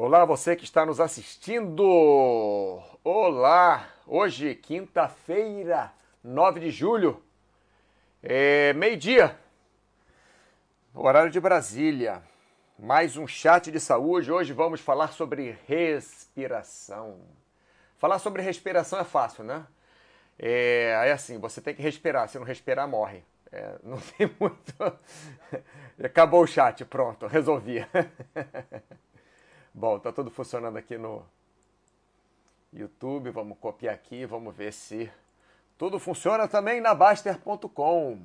Olá, você que está nos assistindo. Olá, hoje, quinta-feira, 9 de julho, é meio-dia, horário de Brasília. Mais um chat de saúde. Hoje vamos falar sobre respiração. Falar sobre respiração é fácil, né? É, é assim, você tem que respirar. Se não respirar, morre. É, não tem muito. Acabou o chat, pronto, resolvi. Bom, tá tudo funcionando aqui no YouTube. Vamos copiar aqui, vamos ver se tudo funciona também na Baster.com.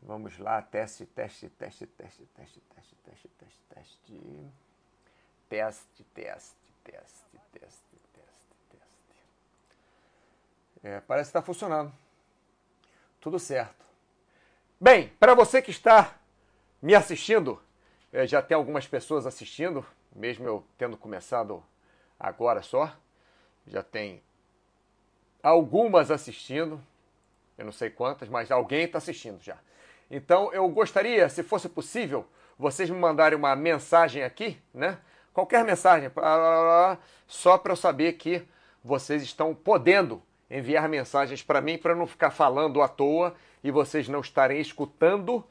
Vamos lá, teste, teste, teste, teste, teste, teste, teste, teste, teste. Teste, teste, teste, teste, teste, teste. É, parece que está funcionando. Tudo certo. Bem, para você que está me assistindo, é, já tem algumas pessoas assistindo, mesmo eu tendo começado agora só. Já tem algumas assistindo, eu não sei quantas, mas alguém está assistindo já. Então eu gostaria, se fosse possível, vocês me mandarem uma mensagem aqui, né? Qualquer mensagem, só para eu saber que vocês estão podendo enviar mensagens para mim, para não ficar falando à toa e vocês não estarem escutando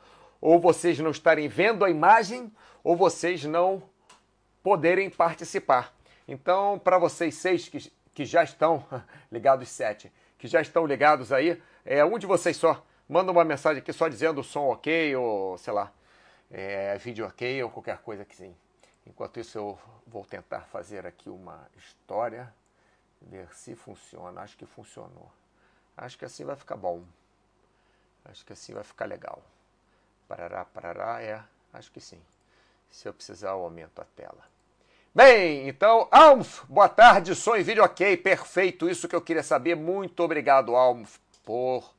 ou vocês não estarem vendo a imagem, ou vocês não poderem participar. Então, para vocês seis que, que já estão ligados, sete, que já estão ligados aí, é um de vocês só. Manda uma mensagem aqui só dizendo o som ok, ou sei lá, é, vídeo ok, ou qualquer coisa que sim. Enquanto isso, eu vou tentar fazer aqui uma história, ver se funciona. Acho que funcionou. Acho que assim vai ficar bom. Acho que assim vai ficar legal. Parará, parará, é, acho que sim. Se eu precisar, eu aumento a tela. Bem, então, Almf, boa tarde, som e vídeo ok, perfeito, isso que eu queria saber. Muito obrigado, Almf, por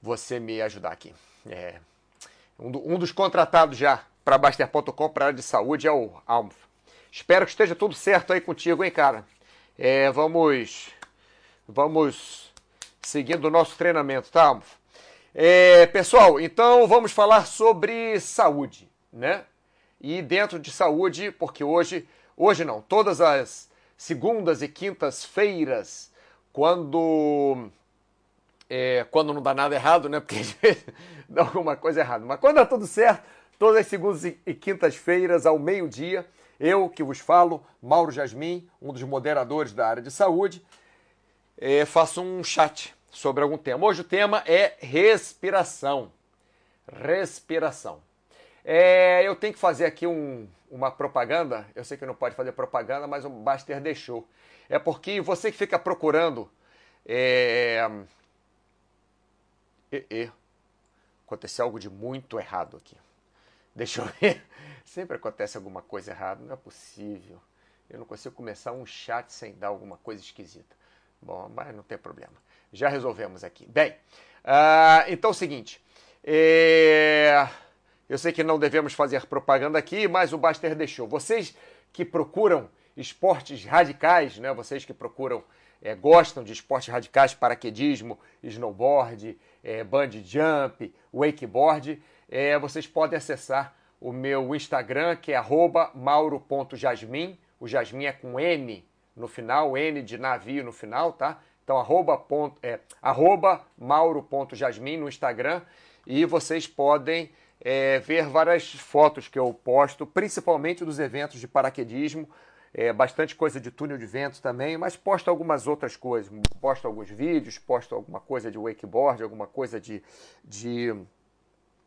você me ajudar aqui. É, um, do, um dos contratados já para Baster.com, para área de saúde, é o Almf. Espero que esteja tudo certo aí contigo, hein, cara? É, vamos, vamos seguindo o nosso treinamento, tá, Almf? É, pessoal, então vamos falar sobre saúde, né? E dentro de saúde, porque hoje, hoje não, todas as segundas e quintas-feiras, quando é, quando não dá nada errado, né? Porque às vezes dá alguma coisa errada. Mas quando dá tudo certo, todas as segundas e quintas-feiras, ao meio-dia, eu que vos falo, Mauro Jasmin, um dos moderadores da área de saúde, é, faço um chat sobre algum tema. Hoje o tema é respiração. Respiração. É, eu tenho que fazer aqui um, uma propaganda. Eu sei que não pode fazer propaganda, mas o Baster deixou. É porque você que fica procurando. É... E, e. Aconteceu algo de muito errado aqui. Deixa eu ver. Sempre acontece alguma coisa errada, não é possível. Eu não consigo começar um chat sem dar alguma coisa esquisita. Bom, mas não tem problema. Já resolvemos aqui. Bem, uh, então é o seguinte. É... Eu sei que não devemos fazer propaganda aqui, mas o Baster deixou. Vocês que procuram esportes radicais, né? vocês que procuram, é, gostam de esportes radicais, paraquedismo, snowboard, é, bungee jump, wakeboard, é, vocês podem acessar o meu Instagram, que é mauro.jasmin. O Jasmin é com N no final, N de navio no final, tá? Então, arroba, ponto, é, arroba mauro.jasmin no Instagram. E vocês podem é, ver várias fotos que eu posto, principalmente dos eventos de paraquedismo, é, bastante coisa de túnel de vento também, mas posto algumas outras coisas, posto alguns vídeos, posto alguma coisa de wakeboard, alguma coisa de, de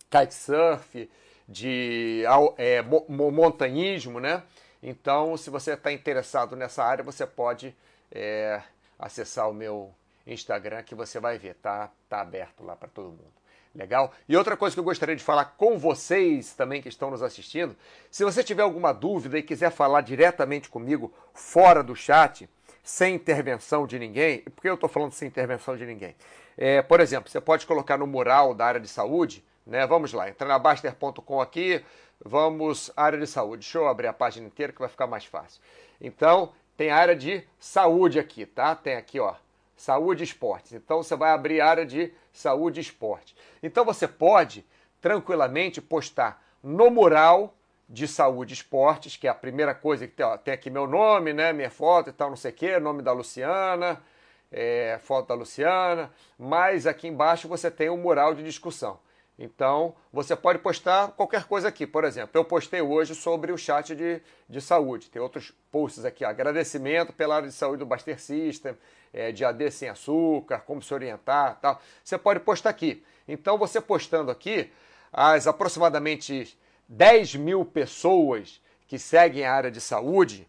kitesurf, de é, montanhismo, né? Então, se você está interessado nessa área, você pode é, acessar o meu Instagram que você vai ver, tá, tá aberto lá para todo mundo. Legal? E outra coisa que eu gostaria de falar com vocês também que estão nos assistindo, se você tiver alguma dúvida e quiser falar diretamente comigo fora do chat, sem intervenção de ninguém, por que eu estou falando sem intervenção de ninguém? É, por exemplo, você pode colocar no mural da área de saúde, né? Vamos lá, entra na Baster.com aqui, vamos área de saúde. Deixa eu abrir a página inteira que vai ficar mais fácil. Então, tem a área de saúde aqui, tá? Tem aqui, ó, saúde e esportes. Então você vai abrir a área de saúde e esporte. Então você pode tranquilamente postar no mural de saúde e esportes, que é a primeira coisa que tem, ó, tem aqui meu nome, né, minha foto e tal, não sei o quê, nome da Luciana, é, foto da Luciana, mas aqui embaixo você tem um mural de discussão. Então, você pode postar qualquer coisa aqui. Por exemplo, eu postei hoje sobre o chat de, de saúde. Tem outros posts aqui. Agradecimento pela área de saúde do Baster System, é, de AD sem açúcar, como se orientar tal. Você pode postar aqui. Então, você postando aqui, as aproximadamente 10 mil pessoas que seguem a área de saúde,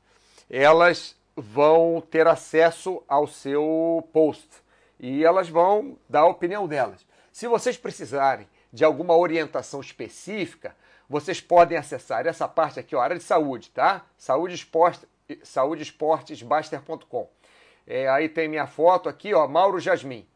elas vão ter acesso ao seu post e elas vão dar a opinião delas. Se vocês precisarem de alguma orientação específica, vocês podem acessar essa parte aqui, ó, área de saúde, tá? Saúde Esporte. É, aí tem minha foto aqui, ó, Mauro Jasmin.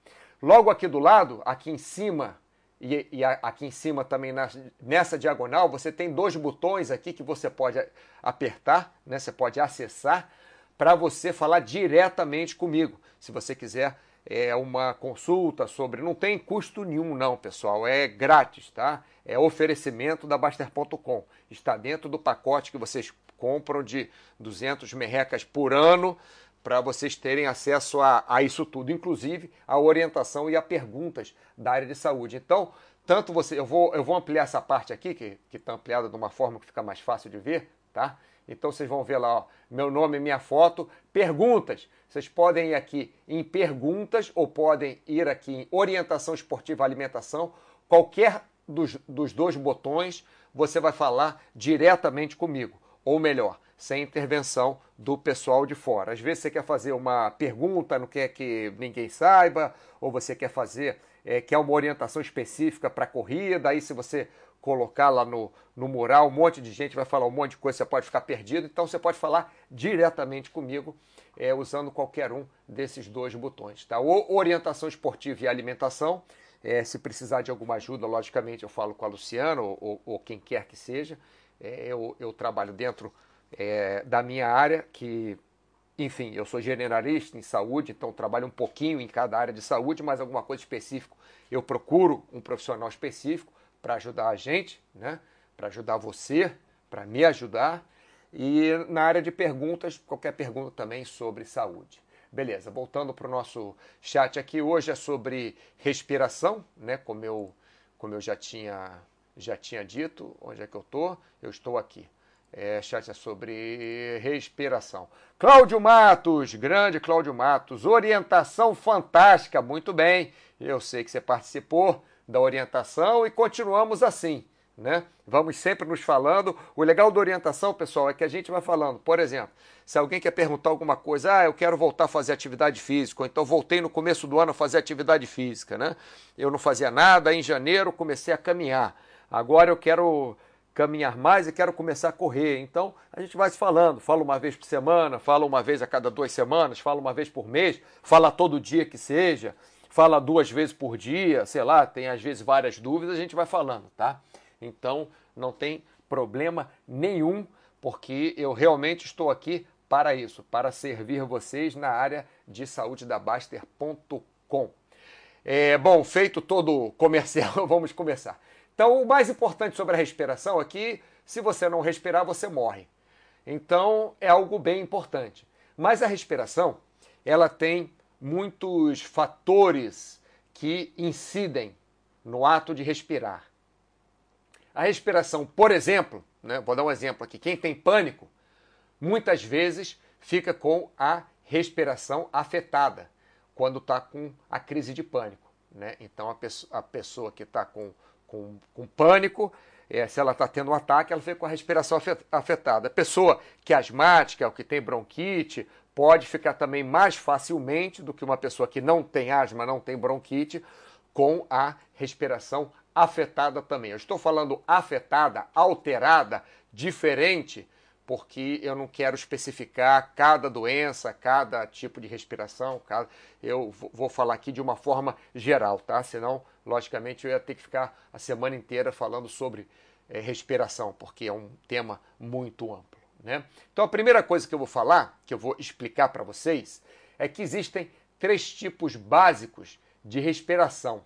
Logo aqui do lado, aqui em cima, e, e aqui em cima também na, nessa diagonal, você tem dois botões aqui que você pode apertar, né? Você pode acessar para você falar diretamente comigo. Se você quiser é, uma consulta sobre. Não tem custo nenhum, não, pessoal. É grátis, tá? É oferecimento da Baster.com. Está dentro do pacote que vocês compram de 200 merrecas por ano para vocês terem acesso a, a, isso tudo, inclusive a orientação e a perguntas da área de saúde. Então, tanto você, eu vou, eu vou ampliar essa parte aqui, que está ampliada de uma forma que fica mais fácil de ver, tá? Então vocês vão ver lá, ó, meu nome minha foto. Perguntas. Vocês podem ir aqui em perguntas ou podem ir aqui em orientação esportiva alimentação. Qualquer dos, dos dois botões você vai falar diretamente comigo. Ou melhor, sem intervenção do pessoal de fora. Às vezes você quer fazer uma pergunta, não quer que ninguém saiba, ou você quer fazer, é, quer uma orientação específica para a corrida, aí se você colocar lá no, no mural, um monte de gente vai falar um monte de coisa, você pode ficar perdido, então você pode falar diretamente comigo é, usando qualquer um desses dois botões. Tá? Ou orientação esportiva e alimentação, é, se precisar de alguma ajuda, logicamente eu falo com a Luciana ou, ou, ou quem quer que seja, é, eu, eu, trabalho dentro é, da minha área, que, enfim, eu sou generalista em saúde, então trabalho um pouquinho em cada área de saúde, mas alguma coisa específica eu procuro um profissional específico para ajudar a gente, né? para ajudar você, para me ajudar. E na área de perguntas, qualquer pergunta também sobre saúde. Beleza, voltando para o nosso chat aqui, hoje é sobre respiração, né? Como eu, como eu já, tinha, já tinha dito, onde é que eu estou? Eu estou aqui. É, chat é sobre respiração. Cláudio Matos, grande Cláudio Matos, orientação fantástica, muito bem. Eu sei que você participou da orientação e continuamos assim. Né? Vamos sempre nos falando. O legal da orientação, pessoal, é que a gente vai falando. Por exemplo, se alguém quer perguntar alguma coisa, ah, eu quero voltar a fazer atividade física, ou então voltei no começo do ano a fazer atividade física, né? Eu não fazia nada, em janeiro comecei a caminhar. Agora eu quero caminhar mais e quero começar a correr. Então a gente vai se falando, fala uma vez por semana, fala uma vez a cada duas semanas, fala uma vez por mês, fala todo dia que seja fala duas vezes por dia, sei lá, tem às vezes várias dúvidas, a gente vai falando, tá? Então não tem problema nenhum, porque eu realmente estou aqui para isso, para servir vocês na área de saúde da Baster.com. É, bom, feito todo o comercial, vamos começar. Então, o mais importante sobre a respiração que se você não respirar, você morre. Então, é algo bem importante. Mas a respiração, ela tem muitos fatores que incidem no ato de respirar. A respiração, por exemplo, né, vou dar um exemplo aqui: quem tem pânico, muitas vezes fica com a respiração afetada quando está com a crise de pânico. Né? Então, a pessoa, a pessoa que está com, com, com pânico, é, se ela está tendo um ataque, ela fica com a respiração afetada. A pessoa que é asmática, ou que tem bronquite, pode ficar também mais facilmente do que uma pessoa que não tem asma, não tem bronquite, com a respiração afetada também. Eu estou falando afetada, alterada, diferente, porque eu não quero especificar cada doença, cada tipo de respiração. Cada... Eu vou falar aqui de uma forma geral, tá? Senão, logicamente, eu ia ter que ficar a semana inteira falando sobre é, respiração, porque é um tema muito amplo. Né? Então a primeira coisa que eu vou falar, que eu vou explicar para vocês, é que existem três tipos básicos de respiração.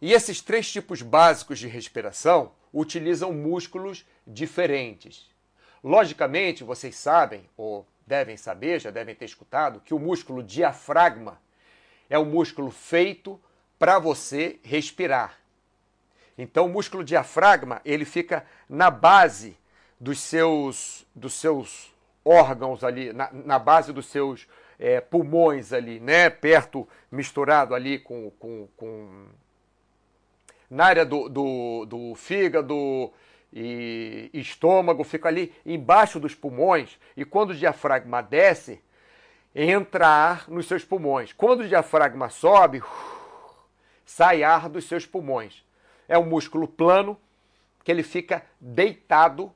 E esses três tipos básicos de respiração utilizam músculos diferentes. Logicamente, vocês sabem, ou devem saber, já devem ter escutado, que o músculo diafragma é o músculo feito para você respirar. Então, o músculo diafragma ele fica na base dos seus, dos seus órgãos ali, na, na base dos seus é, pulmões ali, né? Perto, misturado ali com, com, com na área do, do, do fígado e estômago, fica ali embaixo dos pulmões. E quando o diafragma desce, entra ar nos seus pulmões. Quando o diafragma sobe, sai ar dos seus pulmões. É um músculo plano que ele fica deitado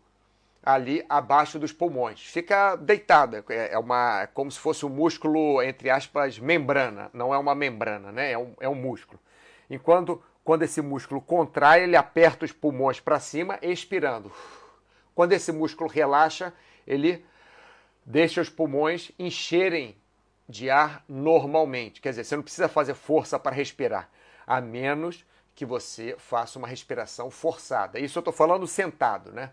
ali abaixo dos pulmões. Fica deitado, é, é, uma, é como se fosse um músculo, entre aspas, membrana. Não é uma membrana, né? É um, é um músculo. Enquanto quando esse músculo contrai, ele aperta os pulmões para cima, expirando. Quando esse músculo relaxa, ele deixa os pulmões encherem de ar normalmente. Quer dizer, você não precisa fazer força para respirar, a menos que você faça uma respiração forçada. Isso eu estou falando sentado, né?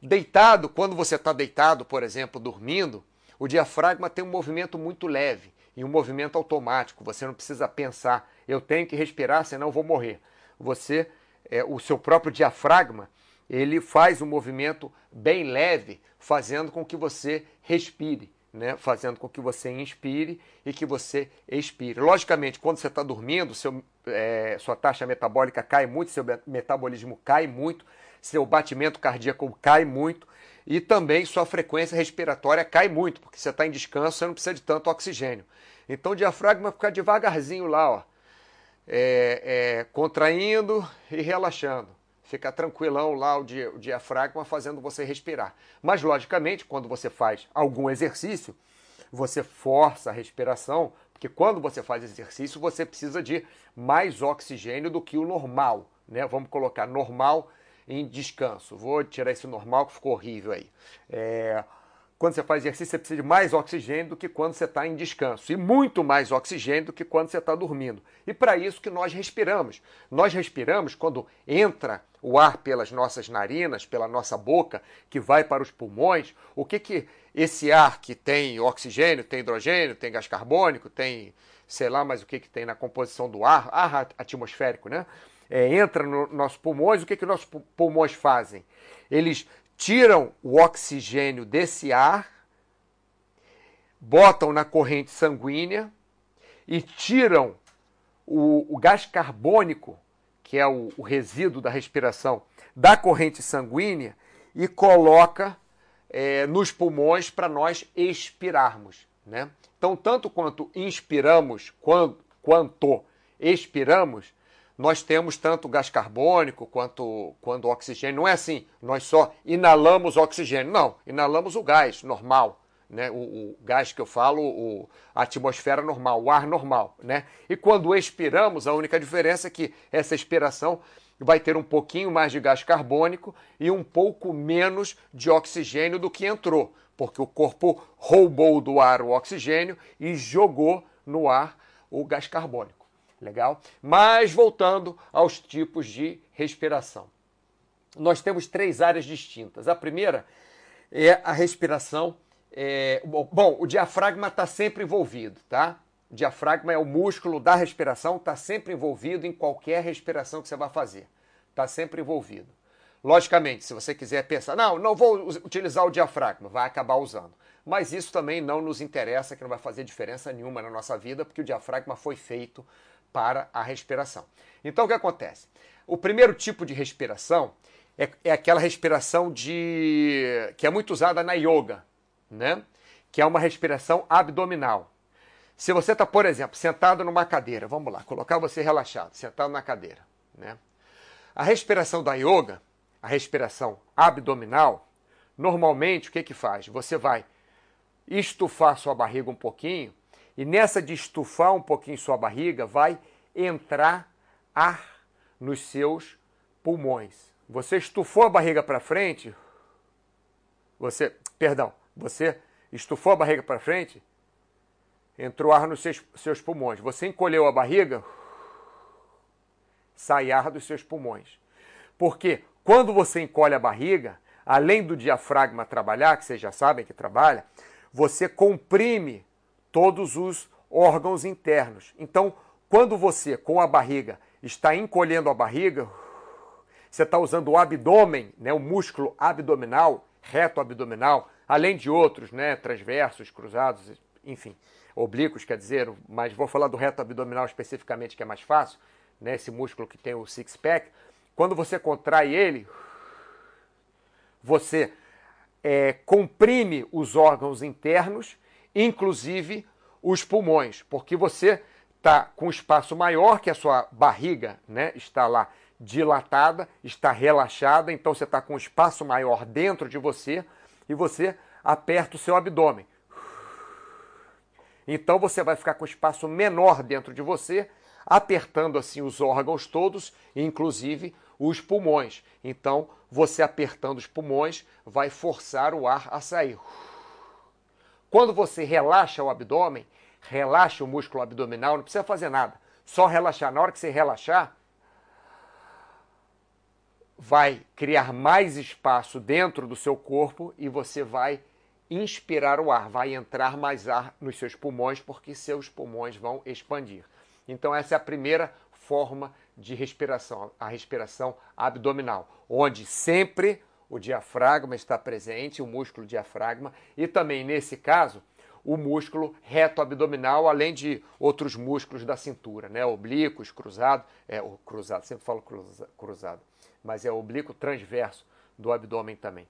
Deitado, quando você está deitado, por exemplo, dormindo, o diafragma tem um movimento muito leve e um movimento automático. Você não precisa pensar, eu tenho que respirar, senão eu vou morrer. Você, é, o seu próprio diafragma, ele faz um movimento bem leve, fazendo com que você respire, né? fazendo com que você inspire e que você expire. Logicamente, quando você está dormindo, seu, é, sua taxa metabólica cai muito, seu metabolismo cai muito, seu batimento cardíaco cai muito e também sua frequência respiratória cai muito, porque você está em descanso, você não precisa de tanto oxigênio. Então o diafragma fica devagarzinho lá, ó, é, é, contraindo e relaxando. Fica tranquilão lá o, di, o diafragma fazendo você respirar. Mas, logicamente, quando você faz algum exercício, você força a respiração, porque quando você faz exercício, você precisa de mais oxigênio do que o normal. Né? Vamos colocar normal em descanso. Vou tirar esse normal que ficou horrível aí. É, quando você faz exercício, você precisa de mais oxigênio do que quando você está em descanso. E muito mais oxigênio do que quando você está dormindo. E para isso que nós respiramos. Nós respiramos quando entra o ar pelas nossas narinas, pela nossa boca, que vai para os pulmões. O que, que esse ar que tem oxigênio, tem hidrogênio, tem gás carbônico, tem sei lá mais o que, que tem na composição do ar, ar atmosférico, né? É, entra nos no nossos pulmões, o que, que nossos pulmões fazem? Eles tiram o oxigênio desse ar, botam na corrente sanguínea e tiram o, o gás carbônico, que é o, o resíduo da respiração, da corrente sanguínea e coloca é, nos pulmões para nós expirarmos. Né? Então, tanto quanto inspiramos, quanto, quanto expiramos, nós temos tanto gás carbônico quanto, quanto oxigênio. Não é assim, nós só inalamos oxigênio. Não, inalamos o gás normal. Né? O, o gás que eu falo, o, a atmosfera normal, o ar normal. Né? E quando expiramos, a única diferença é que essa expiração vai ter um pouquinho mais de gás carbônico e um pouco menos de oxigênio do que entrou, porque o corpo roubou do ar o oxigênio e jogou no ar o gás carbônico. Legal? Mas voltando aos tipos de respiração. Nós temos três áreas distintas. A primeira é a respiração. É, bom, o diafragma está sempre envolvido, tá? O diafragma é o músculo da respiração, está sempre envolvido em qualquer respiração que você vai fazer. Está sempre envolvido. Logicamente, se você quiser pensar, não, não vou utilizar o diafragma, vai acabar usando. Mas isso também não nos interessa, que não vai fazer diferença nenhuma na nossa vida, porque o diafragma foi feito para a respiração. Então o que acontece? O primeiro tipo de respiração é, é aquela respiração de que é muito usada na yoga, né? Que é uma respiração abdominal. Se você está, por exemplo, sentado numa cadeira, vamos lá, colocar você relaxado, sentado na cadeira, né? A respiração da yoga, a respiração abdominal, normalmente o que que faz? Você vai estufar sua barriga um pouquinho e nessa de estufar um pouquinho sua barriga, vai entrar ar nos seus pulmões. Você estufou a barriga para frente, você, perdão, você estufou a barriga para frente, entrou ar nos seus, seus pulmões. Você encolheu a barriga, sai ar dos seus pulmões. Porque quando você encolhe a barriga, além do diafragma trabalhar, que vocês já sabem que trabalha, você comprime todos os órgãos internos. Então, quando você, com a barriga, está encolhendo a barriga, você está usando o abdômen, né, o músculo abdominal, reto abdominal, além de outros, né, transversos, cruzados, enfim, oblíquos, quer dizer, mas vou falar do reto abdominal especificamente, que é mais fácil, né, esse músculo que tem o six-pack. Quando você contrai ele, você é, comprime os órgãos internos, inclusive os pulmões, porque você está com um espaço maior que a sua barriga, né? Está lá dilatada, está relaxada, então você está com um espaço maior dentro de você e você aperta o seu abdômen. Então você vai ficar com espaço menor dentro de você, apertando assim os órgãos todos, inclusive os pulmões. Então, você apertando os pulmões vai forçar o ar a sair. Quando você relaxa o abdômen, relaxa o músculo abdominal, não precisa fazer nada, só relaxar. Na hora que você relaxar, vai criar mais espaço dentro do seu corpo e você vai inspirar o ar, vai entrar mais ar nos seus pulmões, porque seus pulmões vão expandir. Então, essa é a primeira forma de respiração, a respiração abdominal, onde sempre o diafragma está presente, o músculo diafragma, e também, nesse caso, o músculo reto abdominal, além de outros músculos da cintura, né? Oblíquos, cruzado, é o cruzado, sempre falo cruzado, mas é oblíquo transverso do abdômen também.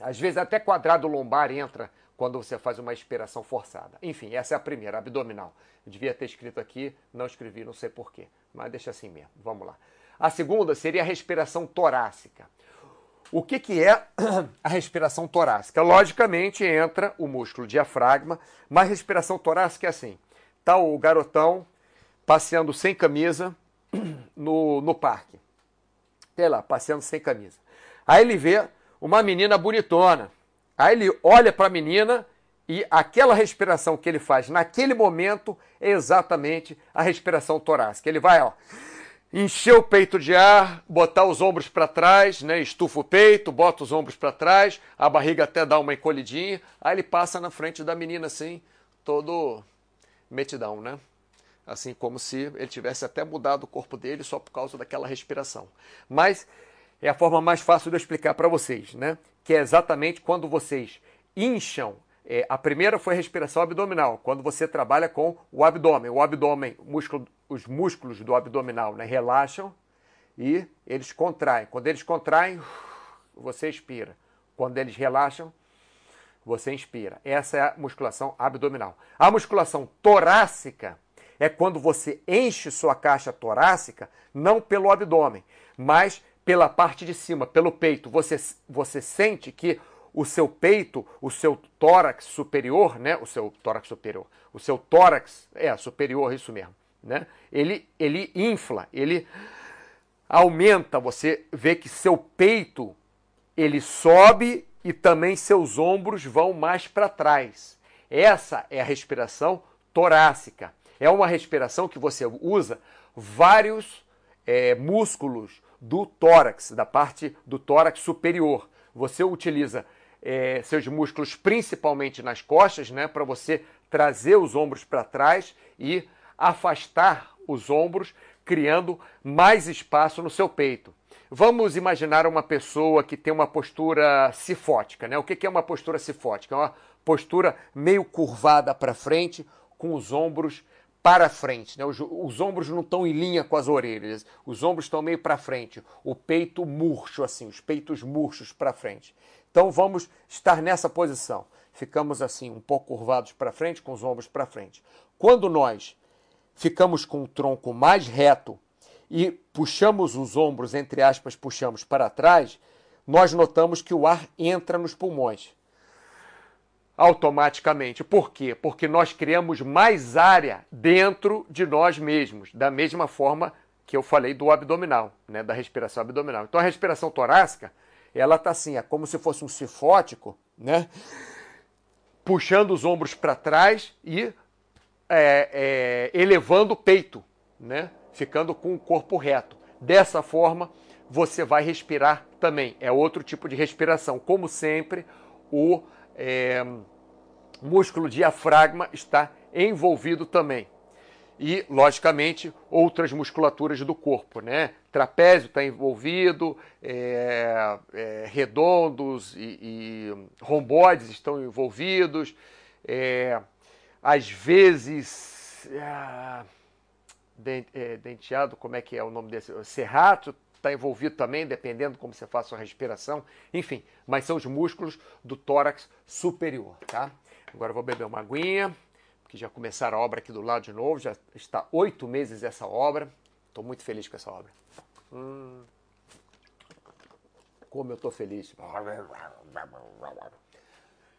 Às vezes até quadrado lombar entra quando você faz uma expiração forçada. Enfim, essa é a primeira, abdominal. Eu devia ter escrito aqui, não escrevi, não sei porquê, mas deixa assim mesmo. Vamos lá. A segunda seria a respiração torácica. O que, que é a respiração torácica? Logicamente entra o músculo diafragma, mas respiração torácica é assim: tá o garotão passeando sem camisa no, no parque. Sei lá, passeando sem camisa. Aí ele vê uma menina bonitona. Aí ele olha para a menina e aquela respiração que ele faz naquele momento é exatamente a respiração torácica. Ele vai, ó, encher o peito de ar, botar os ombros para trás, né? Estufa o peito, bota os ombros para trás, a barriga até dá uma encolhidinha, aí ele passa na frente da menina assim, todo metidão, né? Assim como se ele tivesse até mudado o corpo dele só por causa daquela respiração. Mas é a forma mais fácil de eu explicar para vocês, né? Que é exatamente quando vocês incham. É, a primeira foi a respiração abdominal, quando você trabalha com o abdômen. O abdômen, músculo, os músculos do abdominal né, relaxam e eles contraem. Quando eles contraem, você expira. Quando eles relaxam, você inspira. Essa é a musculação abdominal. A musculação torácica é quando você enche sua caixa torácica, não pelo abdômen, mas pela parte de cima, pelo peito, você, você sente que o seu peito, o seu tórax superior, né? O seu tórax superior, o seu tórax, é, superior, isso mesmo, né? Ele, ele infla, ele aumenta, você vê que seu peito, ele sobe e também seus ombros vão mais para trás. Essa é a respiração torácica. É uma respiração que você usa vários é, músculos do tórax, da parte do tórax superior. Você utiliza é, seus músculos principalmente nas costas, né, para você trazer os ombros para trás e afastar os ombros, criando mais espaço no seu peito. Vamos imaginar uma pessoa que tem uma postura cifótica, né? O que é uma postura cifótica? É uma postura meio curvada para frente, com os ombros para frente. Né? Os, os, ombros não estão em linha com as orelhas, os ombros estão meio para frente, o peito murcho, assim, os peitos murchos para frente. Então vamos estar nessa posição. Ficamos assim, um pouco curvados para frente, com os ombros para frente. Quando nós ficamos com o tronco mais reto e puxamos os ombros, entre aspas, puxamos para trás, nós notamos que o ar entra nos pulmões automaticamente. Por quê? Porque nós criamos mais área dentro de nós mesmos, da mesma forma que eu falei do abdominal, né, da respiração abdominal. Então a respiração torácica, ela tá assim, é como se fosse um sifótico, né, puxando os ombros para trás e é, é, elevando o peito, né, ficando com o corpo reto. Dessa forma, você vai respirar também. É outro tipo de respiração. Como sempre, o é, músculo diafragma está envolvido também. E, logicamente, outras musculaturas do corpo, né? Trapézio está envolvido, é, é, redondos e, e, romboides estão envolvidos, é, às vezes é, é, denteado, como é que é o nome desse? Serrato está envolvido também, dependendo como você faz a respiração, enfim, mas são os músculos do tórax superior, tá? Agora eu vou beber uma aguinha, que já começaram a obra aqui do lado de novo, já está oito meses essa obra, estou muito feliz com essa obra. Hum, como eu estou feliz.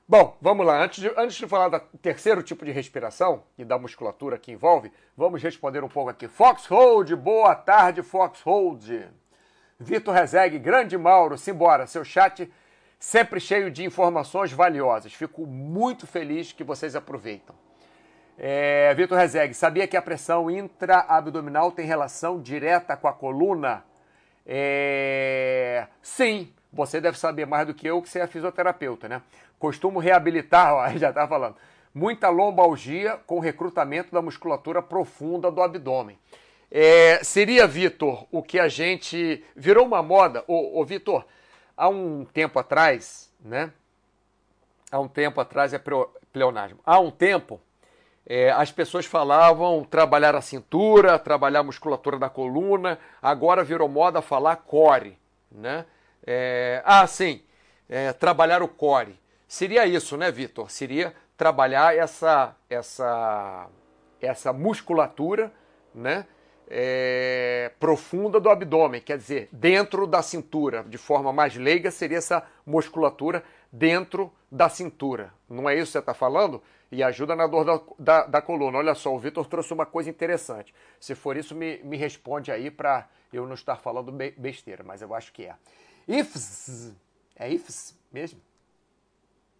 Bom, vamos lá. Antes de, antes de falar do terceiro tipo de respiração e da musculatura que envolve, vamos responder um pouco aqui. Foxhold, boa tarde, Foxhold. Vitor Rezegue, grande Mauro, simbora. Seu chat sempre cheio de informações valiosas. Fico muito feliz que vocês aproveitam. É, Vitor Rezegue, sabia que a pressão intraabdominal tem relação direta com a coluna? É, sim, você deve saber mais do que eu, que você é fisioterapeuta, né? Costumo reabilitar, ó, já estava falando, muita lombalgia com recrutamento da musculatura profunda do abdômen. É, seria, Vitor, o que a gente. Virou uma moda. Ô, ô Vitor, há um tempo atrás, né? Há um tempo atrás é pleonasmo. Há um tempo, é, as pessoas falavam trabalhar a cintura, trabalhar a musculatura da coluna. Agora virou moda falar core, né? É, ah, sim, é, trabalhar o core. Seria isso, né, Vitor? Seria trabalhar essa, essa, essa musculatura, né? É, profunda do abdômen, quer dizer, dentro da cintura, de forma mais leiga, seria essa musculatura dentro da cintura. Não é isso que você está falando? E ajuda na dor da, da, da coluna. Olha só, o Vitor trouxe uma coisa interessante. Se for isso, me, me responde aí para eu não estar falando besteira, mas eu acho que é. IFS, é IFS mesmo?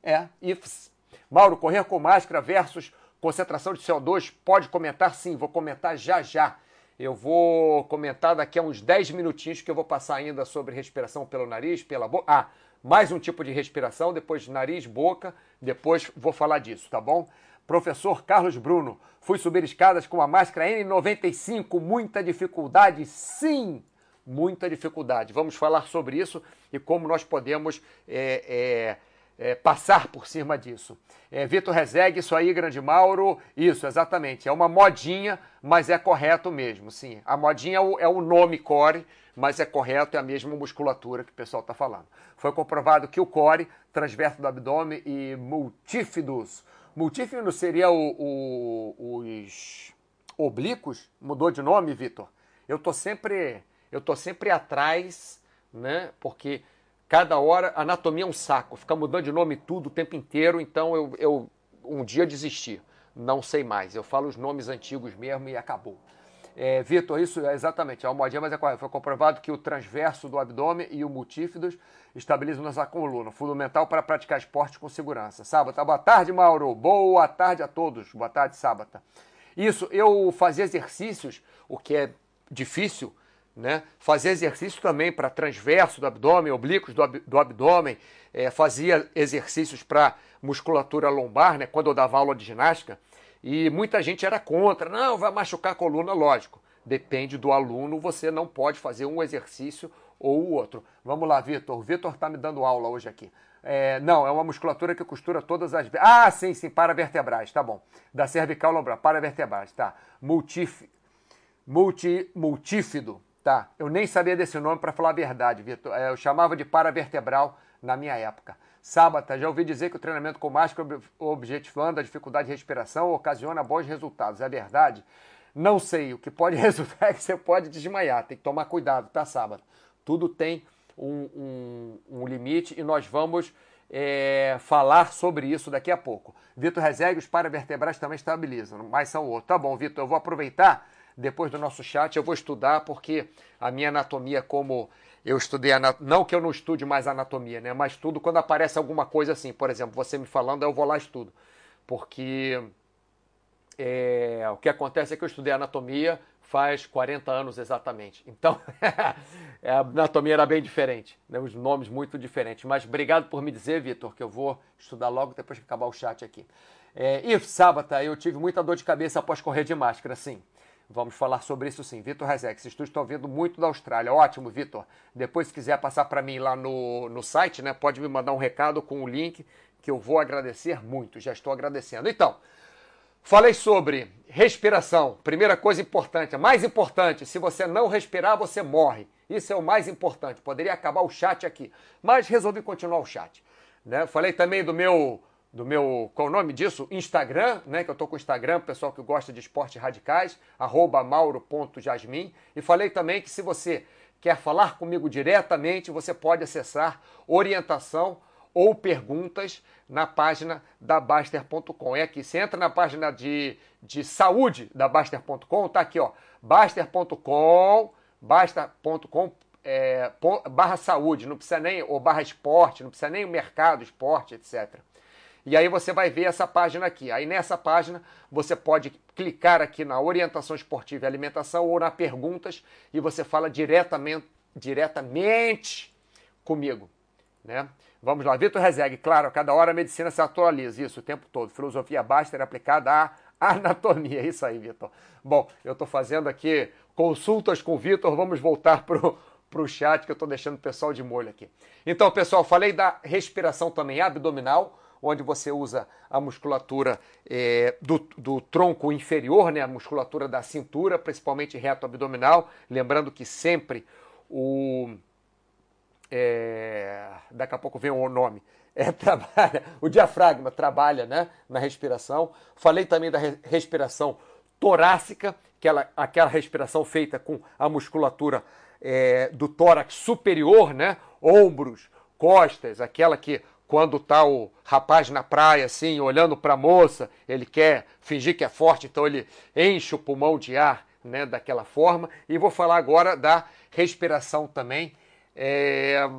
É, IFS. Mauro, correr com máscara versus concentração de CO2, pode comentar? Sim, vou comentar já já. Eu vou comentar daqui a uns 10 minutinhos que eu vou passar ainda sobre respiração pelo nariz, pela boca. Ah, mais um tipo de respiração, depois nariz, boca, depois vou falar disso, tá bom? Professor Carlos Bruno, fui subir escadas com a máscara N95, muita dificuldade? Sim, muita dificuldade. Vamos falar sobre isso e como nós podemos é, é, é, passar por cima disso. É, Vitor Rezegue, isso aí, Grande Mauro, isso, exatamente. É uma modinha, mas é correto mesmo, sim. A modinha é o, é o nome core, mas é correto, é a mesma musculatura que o pessoal está falando. Foi comprovado que o core, transverso do abdômen e multífidos, multífidos seria o, o, os oblíquos, mudou de nome, Vitor? Eu estou sempre eu estou sempre atrás, né? Porque cada hora, anatomia é um saco, fica mudando de nome tudo o tempo inteiro, então eu, eu um dia desisti, não sei mais. Eu falo os nomes antigos mesmo e acabou. É, Vitor, isso é exatamente, é uma modinha, mas é correto. Foi comprovado que o transverso do abdômen e o multífidos estabilizam nossa coluna, fundamental para praticar esporte com segurança. Sábata, boa tarde, Mauro. Boa tarde a todos. Boa tarde, Sábata. Isso, eu fazia exercícios, o que é difícil, né? Fazia exercício também para transverso do abdômen, oblíquos do, ab do abdômen, é, fazia exercícios para musculatura lombar, né? quando eu dava aula de ginástica, e muita gente era contra, não, vai machucar a coluna, lógico. Depende do aluno, você não pode fazer um exercício ou o outro. Vamos lá, Vitor. O Vitor está me dando aula hoje aqui. É, não, é uma musculatura que costura todas as. Ah, sim, sim, paravertebrais, tá bom. Da cervical lombar, paravertebrais, tá. Multif... Multi... Multífido, Tá, eu nem sabia desse nome para falar a verdade, Vitor. É, eu chamava de paravertebral na minha época. Sábata, já ouvi dizer que o treinamento com máscara objetivando a dificuldade de respiração ocasiona bons resultados. É verdade? Não sei. O que pode resultar é que você pode desmaiar. Tem que tomar cuidado, tá, Sábata? Tudo tem um, um, um limite e nós vamos é, falar sobre isso daqui a pouco. Vitor Rezegue, os paravertebrais também estabilizam, mas são outros. Tá bom, Vitor, eu vou aproveitar depois do nosso chat eu vou estudar, porque a minha anatomia, como eu estudei, não que eu não estude mais anatomia, né? Mas tudo quando aparece alguma coisa assim, por exemplo, você me falando, eu vou lá e estudo. Porque é, o que acontece é que eu estudei anatomia, faz 40 anos exatamente. Então, a anatomia era bem diferente, né? os nomes muito diferentes. Mas obrigado por me dizer, Vitor, que eu vou estudar logo depois que acabar o chat aqui. É, e sábado eu tive muita dor de cabeça após correr de máscara, sim. Vamos falar sobre isso sim. Vitor Rezex, estou estou ouvindo muito da Austrália. Ótimo, Vitor. Depois, se quiser passar para mim lá no, no site, né, pode me mandar um recado com o link que eu vou agradecer muito. Já estou agradecendo. Então, falei sobre respiração. Primeira coisa importante, a mais importante, se você não respirar, você morre. Isso é o mais importante. Poderia acabar o chat aqui, mas resolvi continuar o chat. Né? Falei também do meu do meu, qual o nome disso? Instagram, né? Que eu tô com o Instagram, pessoal que gosta de esportes radicais, arroba mauro.jasmin. E falei também que se você quer falar comigo diretamente, você pode acessar orientação ou perguntas na página da Baster.com. É aqui, você entra na página de, de saúde da Baster.com, tá aqui, ó, Baster.com, Baster.com é, barra saúde, não precisa nem, ou barra esporte, não precisa nem o mercado, esporte, etc. E aí você vai ver essa página aqui. Aí nessa página você pode clicar aqui na orientação esportiva e alimentação ou na perguntas e você fala diretamente, diretamente comigo. Né? Vamos lá, Vitor Rezeg, claro, a cada hora a medicina se atualiza, isso o tempo todo. Filosofia Baster aplicada à anatomia, isso aí, Vitor. Bom, eu estou fazendo aqui consultas com o Vitor, vamos voltar pro para o chat que eu estou deixando o pessoal de molho aqui. Então, pessoal, falei da respiração também abdominal onde você usa a musculatura é, do, do, tronco inferior, né, a musculatura da cintura, principalmente reto abdominal. Lembrando que sempre o. É, daqui a pouco vem o nome. É, trabalha, o diafragma trabalha né, na respiração. Falei também da re respiração torácica, que ela, aquela respiração feita com a musculatura é, do tórax superior, né, ombros, costas, aquela que quando tá o rapaz na praia, assim, olhando para a moça, ele quer fingir que é forte, então ele enche o pulmão de ar, né, daquela forma. E vou falar agora da respiração também é,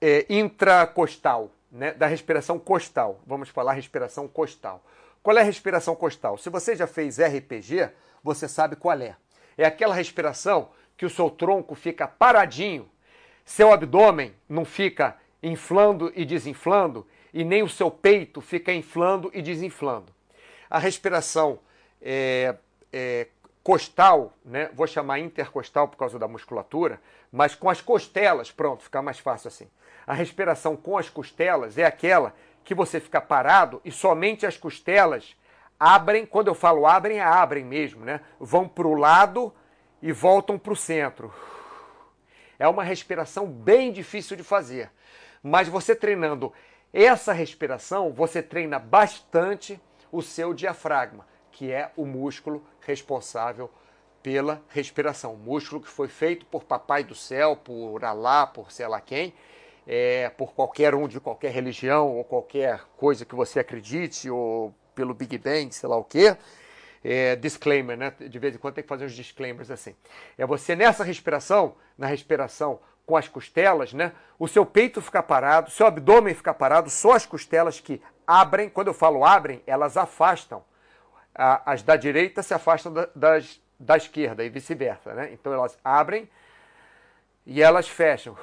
é, intracostal, né, da respiração costal. Vamos falar respiração costal. Qual é a respiração costal? Se você já fez RPG, você sabe qual é. É aquela respiração que o seu tronco fica paradinho, seu abdômen não fica inflando e desinflando, e nem o seu peito fica inflando e desinflando. A respiração é, é, costal, né? vou chamar intercostal por causa da musculatura, mas com as costelas, pronto, fica mais fácil assim. A respiração com as costelas é aquela que você fica parado e somente as costelas abrem, quando eu falo abrem, é abrem mesmo, né? Vão para o lado e voltam para o centro. É uma respiração bem difícil de fazer. Mas você treinando essa respiração, você treina bastante o seu diafragma, que é o músculo responsável pela respiração. O músculo que foi feito por Papai do Céu, por Alá, por sei lá quem, é, por qualquer um de qualquer religião ou qualquer coisa que você acredite, ou pelo Big Bang, sei lá o quê. É, disclaimer, né? De vez em quando tem que fazer uns disclaimers assim. É você nessa respiração, na respiração com as costelas, né? O seu peito fica parado, seu abdômen fica parado, só as costelas que abrem. Quando eu falo abrem, elas afastam. As da direita se afastam das, da esquerda e vice-versa, né? Então elas abrem e elas fecham.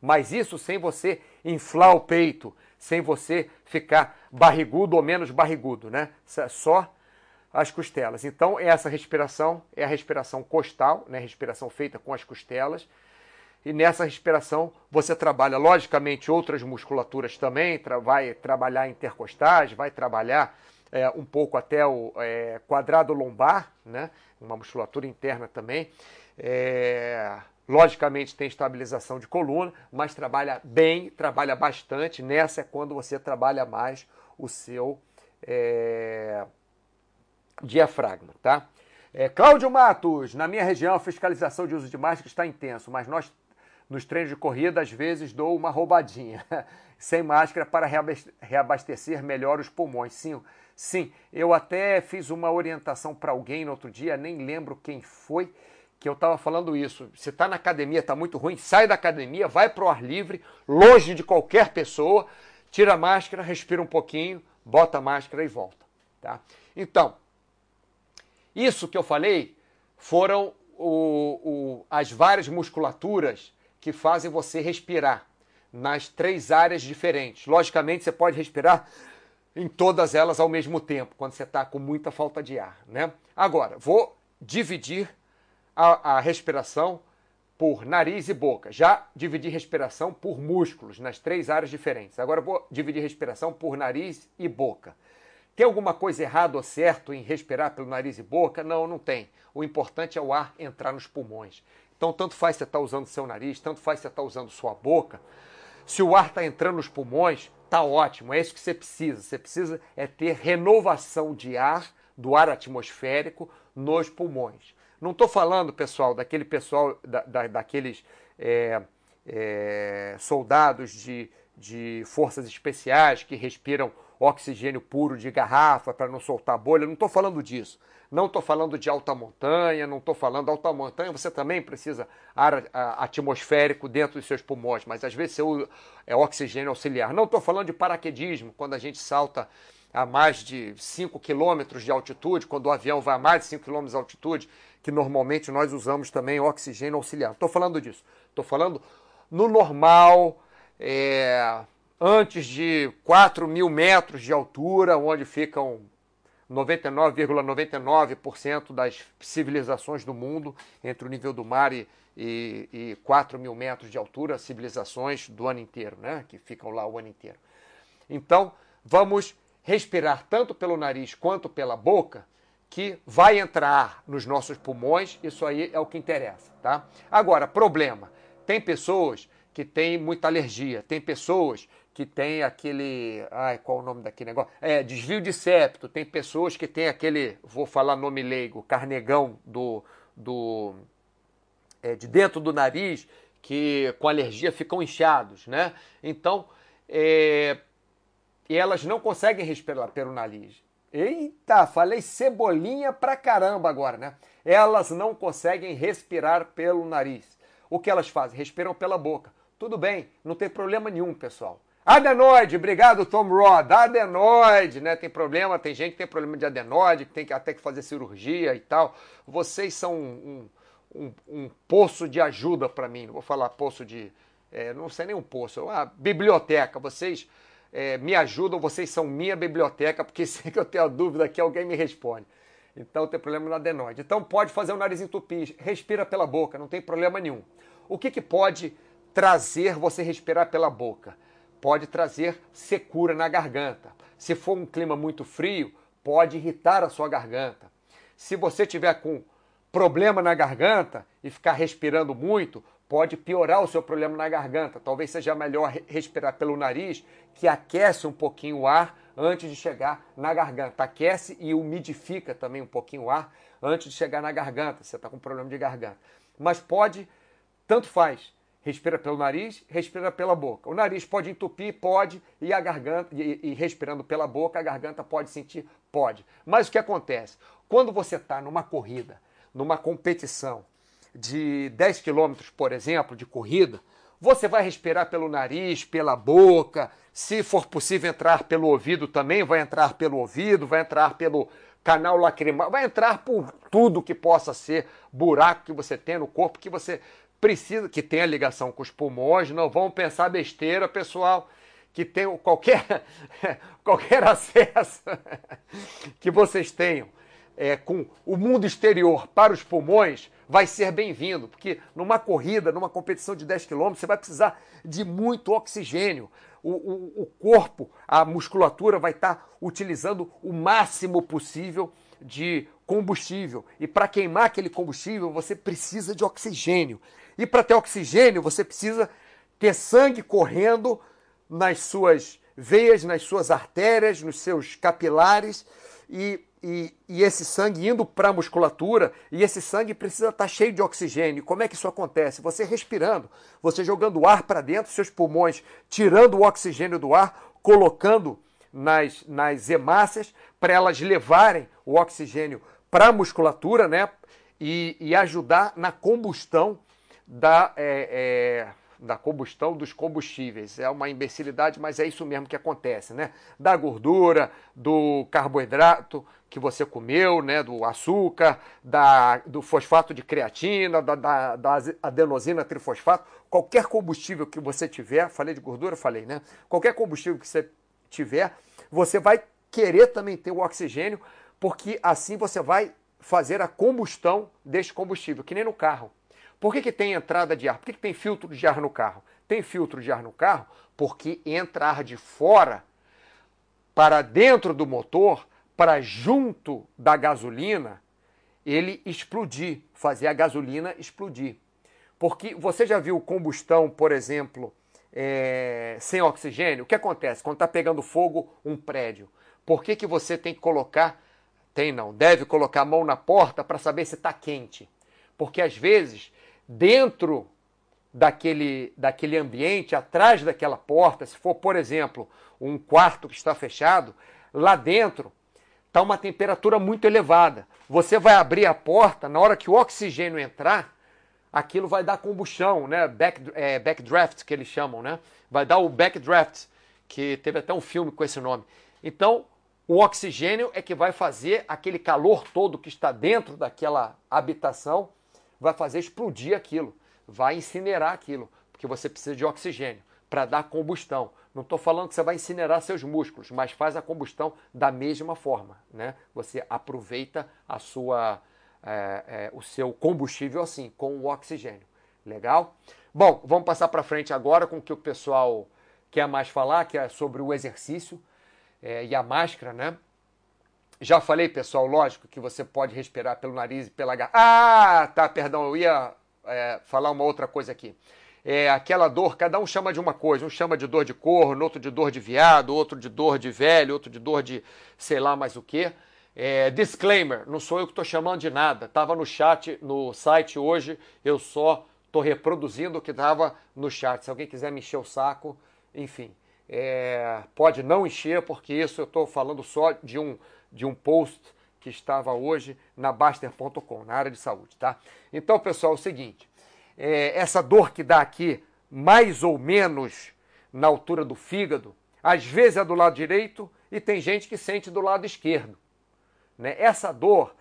Mas isso sem você inflar o peito, sem você ficar barrigudo ou menos barrigudo, né? Só as costelas. Então, essa respiração é a respiração costal, né? respiração feita com as costelas. E nessa respiração você trabalha, logicamente, outras musculaturas também, tra vai trabalhar intercostais, vai trabalhar é, um pouco até o é, quadrado lombar, né? uma musculatura interna também. É, logicamente tem estabilização de coluna, mas trabalha bem, trabalha bastante. Nessa é quando você trabalha mais o seu é, diafragma, tá? É, Cláudio Matos, na minha região a fiscalização de uso de máscara está intenso, mas nós nos treinos de corrida, às vezes dou uma roubadinha, sem máscara para reabastecer melhor os pulmões. Sim, sim, eu até fiz uma orientação para alguém no outro dia, nem lembro quem foi, que eu estava falando isso. Você está na academia, está muito ruim, sai da academia, vai para o ar livre, longe de qualquer pessoa, tira a máscara, respira um pouquinho, bota a máscara e volta. Tá? Então, Isso que eu falei foram o, o, as várias musculaturas que fazem você respirar nas três áreas diferentes. Logicamente, você pode respirar em todas elas ao mesmo tempo, quando você está com muita falta de ar. Né? Agora, vou dividir a, a respiração por nariz e boca. Já dividi respiração por músculos nas três áreas diferentes. Agora vou dividir respiração por nariz e boca. Tem alguma coisa errada ou certo em respirar pelo nariz e boca? Não, não tem. O importante é o ar entrar nos pulmões. Então, tanto faz você estar tá usando seu nariz, tanto faz você estar tá usando sua boca. Se o ar está entrando nos pulmões, tá ótimo. É isso que você precisa. Você precisa é ter renovação de ar, do ar atmosférico, nos pulmões. Não estou falando, pessoal, daquele pessoal, da, da, daqueles é, é, soldados de, de forças especiais que respiram oxigênio puro de garrafa para não soltar bolha. Não estou falando disso. Não estou falando de alta montanha, não estou falando alta montanha. Você também precisa ar atmosférico dentro dos seus pulmões, mas às vezes usa é, oxigênio auxiliar. Não estou falando de paraquedismo, quando a gente salta a mais de 5 quilômetros de altitude, quando o avião vai a mais de 5 quilômetros de altitude, que normalmente nós usamos também oxigênio auxiliar. Estou falando disso. Estou falando no normal, é, antes de 4 mil metros de altura, onde ficam 99,99% ,99 das civilizações do mundo, entre o nível do mar e, e, e 4 mil metros de altura, civilizações do ano inteiro, né? que ficam lá o ano inteiro. Então, vamos respirar tanto pelo nariz quanto pela boca, que vai entrar nos nossos pulmões, isso aí é o que interessa, tá? Agora, problema, tem pessoas que têm muita alergia, tem pessoas que têm aquele, ai, qual o nome daquele negócio? É, desvio de septo, tem pessoas que têm aquele, vou falar nome leigo, carnegão do, do é, de dentro do nariz, que com alergia ficam inchados, né? Então, é, elas não conseguem respirar pelo nariz. Eita, falei cebolinha pra caramba agora, né? Elas não conseguem respirar pelo nariz. O que elas fazem? Respiram pela boca. Tudo bem, não tem problema nenhum, pessoal. Adenoide, obrigado Tom Rod. Adenoide, né? Tem problema, tem gente que tem problema de adenoide, que tem até que fazer cirurgia e tal. Vocês são um, um, um poço de ajuda para mim. Não vou falar poço de. É, não sei nem um poço, é uma biblioteca. Vocês é, me ajudam, vocês são minha biblioteca, porque sempre que eu tenho a dúvida que alguém me responde. Então tem problema na adenoide. Então pode fazer o nariz entupir, respira pela boca, não tem problema nenhum. O que, que pode trazer você respirar pela boca? Pode trazer secura na garganta. Se for um clima muito frio, pode irritar a sua garganta. Se você tiver com problema na garganta e ficar respirando muito, pode piorar o seu problema na garganta. Talvez seja melhor respirar pelo nariz, que aquece um pouquinho o ar antes de chegar na garganta. Aquece e umidifica também um pouquinho o ar antes de chegar na garganta. Você está com problema de garganta. Mas pode, tanto faz. Respira pelo nariz, respira pela boca. O nariz pode entupir, pode, e a garganta, e, e respirando pela boca, a garganta pode sentir, pode. Mas o que acontece? Quando você está numa corrida, numa competição, de 10 quilômetros, por exemplo, de corrida, você vai respirar pelo nariz, pela boca, se for possível entrar pelo ouvido também, vai entrar pelo ouvido, vai entrar pelo canal lacrimal, vai entrar por tudo que possa ser buraco que você tem no corpo, que você precisa, que tenha ligação com os pulmões, não vão pensar besteira, pessoal, que tem qualquer, qualquer acesso que vocês tenham é, com o mundo exterior para os pulmões, vai ser bem-vindo, porque numa corrida, numa competição de 10 quilômetros, você vai precisar de muito oxigênio. O, o, o corpo, a musculatura vai estar utilizando o máximo possível de combustível. E para queimar aquele combustível, você precisa de oxigênio. E para ter oxigênio, você precisa ter sangue correndo nas suas veias, nas suas artérias, nos seus capilares. E e, e, esse sangue indo para a musculatura, e esse sangue precisa estar tá cheio de oxigênio. Como é que isso acontece? Você respirando, você jogando ar para dentro, seus pulmões, tirando o oxigênio do ar, colocando nas, nas hemácias para elas levarem o oxigênio para a musculatura, né? E, e, ajudar na combustão da. É, é, da combustão dos combustíveis. É uma imbecilidade, mas é isso mesmo que acontece, né? Da gordura, do carboidrato, que você comeu, né, do açúcar, da, do fosfato de creatina, da, da, da adenosina trifosfato, qualquer combustível que você tiver, falei de gordura, falei, né? Qualquer combustível que você tiver, você vai querer também ter o oxigênio, porque assim você vai fazer a combustão deste combustível, que nem no carro. Por que, que tem entrada de ar? Por que, que tem filtro de ar no carro? Tem filtro de ar no carro porque entra ar de fora para dentro do motor, para junto da gasolina, ele explodir, fazer a gasolina explodir. Porque você já viu combustão, por exemplo, é, sem oxigênio? O que acontece quando está pegando fogo um prédio? Por que, que você tem que colocar, tem não, deve colocar a mão na porta para saber se está quente? Porque às vezes, dentro daquele, daquele ambiente, atrás daquela porta, se for, por exemplo, um quarto que está fechado, lá dentro está uma temperatura muito elevada. Você vai abrir a porta, na hora que o oxigênio entrar, aquilo vai dar combustão, né? Back, é, backdraft, que eles chamam, né? Vai dar o backdraft, que teve até um filme com esse nome. Então, o oxigênio é que vai fazer aquele calor todo que está dentro daquela habitação, vai fazer explodir aquilo, vai incinerar aquilo, porque você precisa de oxigênio para dar combustão. Não estou falando que você vai incinerar seus músculos, mas faz a combustão da mesma forma. Né? Você aproveita a sua, é, é, o seu combustível assim, com o oxigênio. Legal? Bom, vamos passar para frente agora com o que o pessoal quer mais falar, que é sobre o exercício é, e a máscara, né? Já falei, pessoal, lógico que você pode respirar pelo nariz e pela garganta. Ah, tá, perdão, eu ia é, falar uma outra coisa aqui é, aquela dor, cada um chama de uma coisa, um chama de dor de corno, outro de dor de viado, outro de dor de velho, outro de dor de sei lá mais o que. É, disclaimer, não sou eu que estou chamando de nada. Estava no chat, no site hoje, eu só estou reproduzindo o que estava no chat. Se alguém quiser me encher o saco, enfim, é, pode não encher, porque isso eu estou falando só de um, de um post que estava hoje na Baster.com, na área de saúde, tá? Então, pessoal, é o seguinte, é, essa dor que dá aqui, mais ou menos na altura do fígado, às vezes é do lado direito e tem gente que sente do lado esquerdo. Né? Essa dor,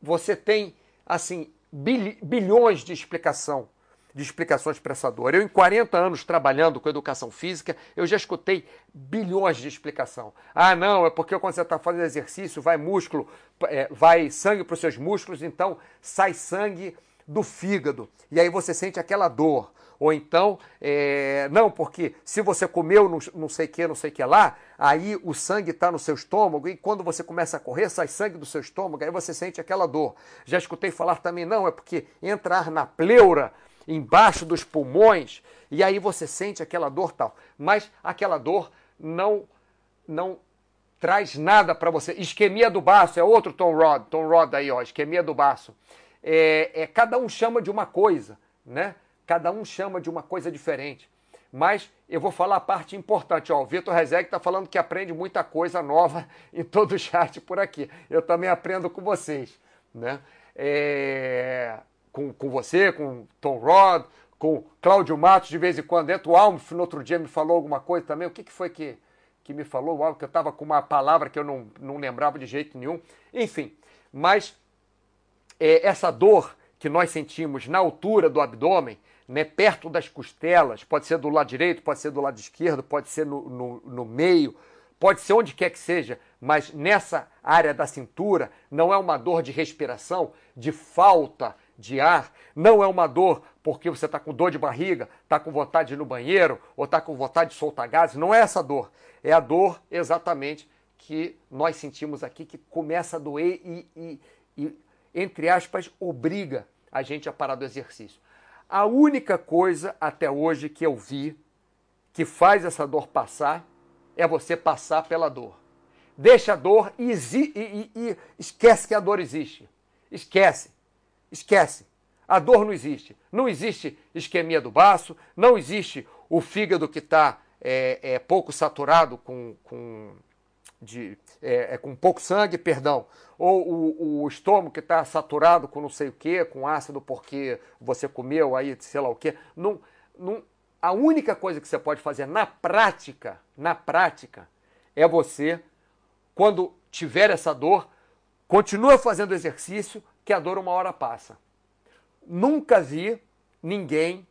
você tem assim bilhões de explicação, de explicações para essa dor. Eu, em 40 anos trabalhando com educação física, eu já escutei bilhões de explicação. Ah, não, é porque quando você está fazendo exercício, vai músculo, é, vai sangue para os seus músculos, então sai sangue do fígado. E aí você sente aquela dor. Ou então, é, não, porque se você comeu não, não sei o que, não sei o que lá, aí o sangue está no seu estômago e quando você começa a correr, sai sangue do seu estômago, aí você sente aquela dor. Já escutei falar também, não, é porque entrar na pleura, embaixo dos pulmões, e aí você sente aquela dor tal. Mas aquela dor não, não traz nada para você. Isquemia do baço, é outro Tom Rod, Tom Rod aí, ó, isquemia do baço é, é, cada um chama de uma coisa, né? Cada um chama de uma coisa diferente. Mas eu vou falar a parte importante. Ó, o Vitor Rezeg está falando que aprende muita coisa nova em todo o chat por aqui. Eu também aprendo com vocês. Né? É, com, com você, com Tom Rod, com Cláudio Matos, de vez em quando entra. O Almf, no outro dia, me falou alguma coisa também. O que, que foi que, que me falou? O que eu estava com uma palavra que eu não, não lembrava de jeito nenhum. Enfim, mas é, essa dor que nós sentimos na altura do abdômen, né, perto das costelas, pode ser do lado direito, pode ser do lado esquerdo, pode ser no, no, no meio, pode ser onde quer que seja, mas nessa área da cintura não é uma dor de respiração, de falta de ar, não é uma dor porque você está com dor de barriga, está com vontade de ir no banheiro ou está com vontade de soltar gases, não é essa dor. É a dor exatamente que nós sentimos aqui, que começa a doer e, e, e entre aspas, obriga a gente a parar do exercício. A única coisa até hoje que eu vi que faz essa dor passar é você passar pela dor. Deixa a dor e, e, e, e esquece que a dor existe. Esquece. Esquece. A dor não existe. Não existe isquemia do baço, não existe o fígado que está é, é, pouco saturado com, com de, é, é, com pouco sangue, perdão, ou o, o estômago que está saturado com não sei o que, com ácido porque você comeu aí, sei lá o que. Não, não, a única coisa que você pode fazer na prática, na prática, é você, quando tiver essa dor, Continua fazendo exercício que a dor uma hora passa. Nunca vi ninguém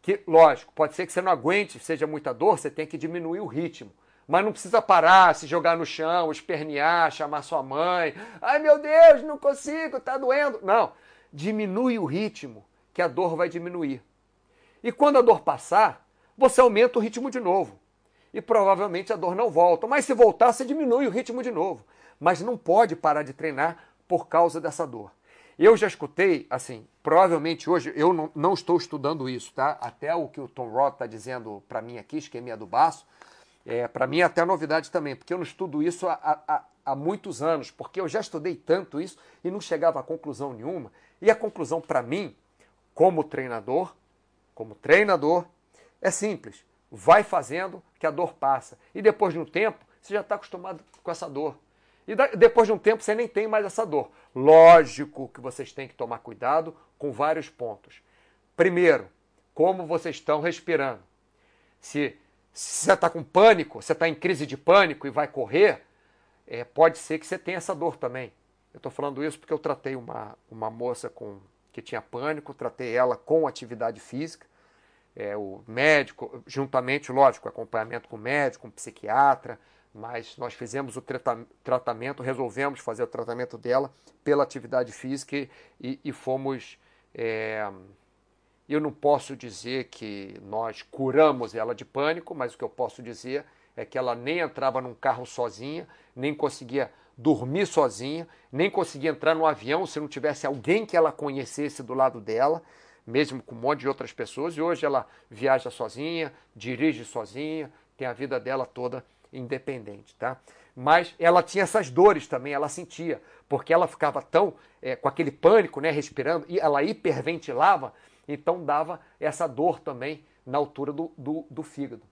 que, lógico, pode ser que você não aguente, seja muita dor, você tem que diminuir o ritmo. Mas não precisa parar, se jogar no chão, espernear, chamar sua mãe. Ai meu Deus, não consigo, tá doendo. Não. Diminui o ritmo, que a dor vai diminuir. E quando a dor passar, você aumenta o ritmo de novo. E provavelmente a dor não volta. Mas se voltar, você diminui o ritmo de novo. Mas não pode parar de treinar por causa dessa dor. Eu já escutei, assim, provavelmente hoje, eu não, não estou estudando isso, tá? Até o que o Tom Roth está dizendo para mim aqui, esqueminha do baço, é, para mim é até novidade também, porque eu não estudo isso há, há, há muitos anos, porque eu já estudei tanto isso e não chegava a conclusão nenhuma. E a conclusão para mim, como treinador, como treinador, é simples. Vai fazendo que a dor passa. E depois de um tempo, você já está acostumado com essa dor. E depois de um tempo você nem tem mais essa dor. Lógico que vocês têm que tomar cuidado com vários pontos. Primeiro, como vocês estão respirando. Se, se você está com pânico, você está em crise de pânico e vai correr, é, pode ser que você tenha essa dor também. Eu estou falando isso porque eu tratei uma, uma moça com, que tinha pânico, tratei ela com atividade física. É, o médico, juntamente, lógico, acompanhamento com o médico, com o psiquiatra, mas nós fizemos o tratamento, resolvemos fazer o tratamento dela pela atividade física e, e fomos. É, eu não posso dizer que nós curamos ela de pânico, mas o que eu posso dizer é que ela nem entrava num carro sozinha, nem conseguia dormir sozinha, nem conseguia entrar no avião se não tivesse alguém que ela conhecesse do lado dela, mesmo com um monte de outras pessoas. E hoje ela viaja sozinha, dirige sozinha, tem a vida dela toda independente, tá? Mas ela tinha essas dores também, ela sentia, porque ela ficava tão é, com aquele pânico, né, respirando, e ela hiperventilava, então dava essa dor também na altura do, do, do fígado.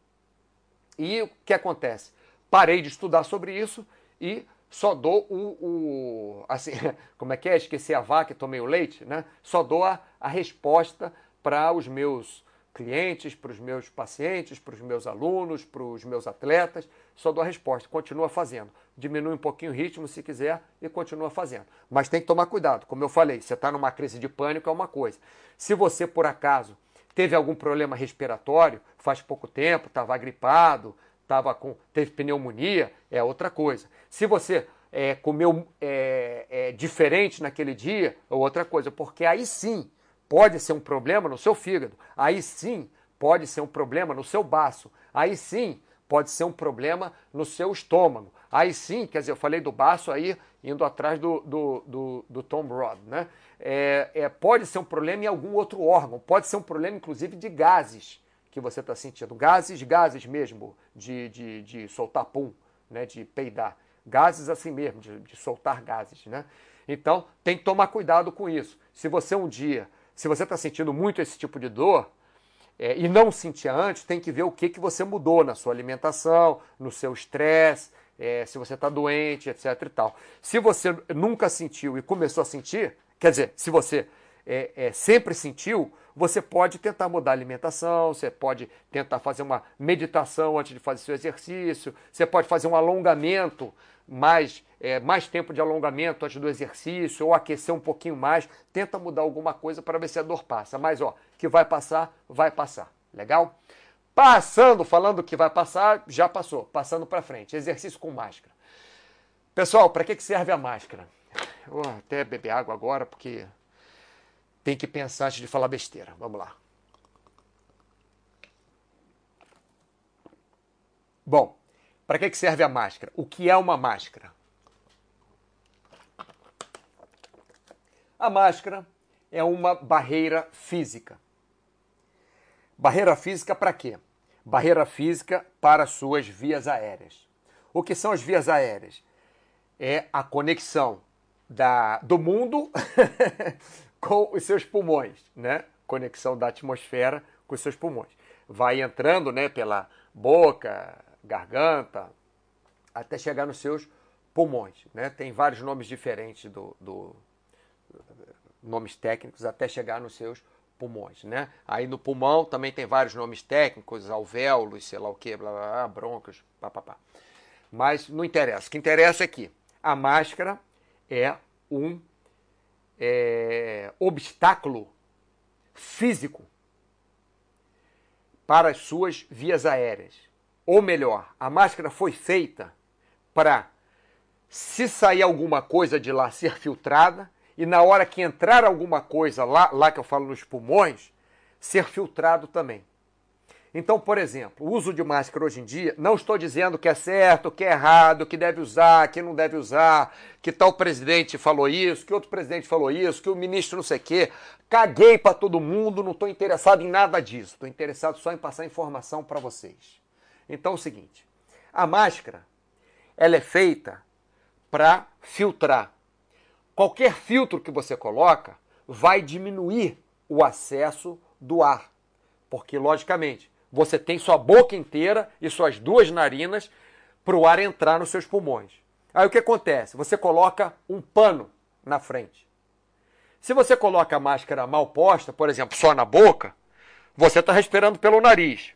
E o que acontece? Parei de estudar sobre isso e só dou o, o, assim, como é que é? Esqueci a vaca tomei o leite, né? Só dou a, a resposta para os meus clientes, para os meus pacientes, para os meus alunos, para os meus atletas, só dou a resposta, continua fazendo. Diminui um pouquinho o ritmo se quiser e continua fazendo. Mas tem que tomar cuidado, como eu falei, você está numa crise de pânico é uma coisa. Se você, por acaso, teve algum problema respiratório, faz pouco tempo, estava gripado, tava com, teve pneumonia, é outra coisa. Se você é, comeu é, é, diferente naquele dia, é outra coisa, porque aí sim pode ser um problema no seu fígado, aí sim pode ser um problema no seu baço, aí sim pode ser um problema no seu estômago. Aí sim, quer dizer, eu falei do baço aí, indo atrás do, do, do, do Tom Rod, né? É, é, pode ser um problema em algum outro órgão, pode ser um problema, inclusive, de gases que você está sentindo. Gases, gases mesmo, de, de, de soltar pum, né? de peidar. Gases assim mesmo, de, de soltar gases, né? Então, tem que tomar cuidado com isso. Se você um dia se você está sentindo muito esse tipo de dor é, e não sentia antes, tem que ver o que, que você mudou na sua alimentação, no seu estresse, é, se você está doente, etc. e tal. Se você nunca sentiu e começou a sentir, quer dizer, se você é, é, sempre sentiu, você pode tentar mudar a alimentação, você pode tentar fazer uma meditação antes de fazer seu exercício, você pode fazer um alongamento mais, é, mais tempo de alongamento antes do exercício, ou aquecer um pouquinho mais, tenta mudar alguma coisa para ver se a dor passa. Mas, ó, que vai passar, vai passar. Legal? Passando, falando que vai passar, já passou. Passando para frente. Exercício com máscara. Pessoal, para que, que serve a máscara? Vou até beber água agora, porque tem que pensar antes de falar besteira. Vamos lá. Bom, para que serve a máscara? O que é uma máscara? A máscara é uma barreira física. Barreira física para quê? Barreira física para suas vias aéreas. O que são as vias aéreas? É a conexão da, do mundo com os seus pulmões, né? Conexão da atmosfera com os seus pulmões. Vai entrando, né, pela boca, garganta, até chegar nos seus pulmões. Né? Tem vários nomes diferentes do, do nomes técnicos até chegar nos seus pulmões, né? Aí no pulmão também tem vários nomes técnicos, alvéolos, sei lá o que, blá, blá, blá, broncos, papapá. Mas não interessa. O que interessa é que a máscara é um é, obstáculo físico para as suas vias aéreas. Ou melhor, a máscara foi feita para, se sair alguma coisa de lá, ser filtrada, e na hora que entrar alguma coisa lá, lá que eu falo nos pulmões, ser filtrado também. Então, por exemplo, o uso de máscara hoje em dia, não estou dizendo que é certo, que é errado, que deve usar, que não deve usar, que tal presidente falou isso, que outro presidente falou isso, que o ministro não sei o quê. Caguei para todo mundo, não estou interessado em nada disso. Estou interessado só em passar informação para vocês. Então é o seguinte, a máscara, ela é feita para filtrar. Qualquer filtro que você coloca vai diminuir o acesso do ar. Porque, logicamente, você tem sua boca inteira e suas duas narinas para o ar entrar nos seus pulmões. Aí o que acontece? Você coloca um pano na frente. Se você coloca a máscara mal posta, por exemplo, só na boca, você está respirando pelo nariz.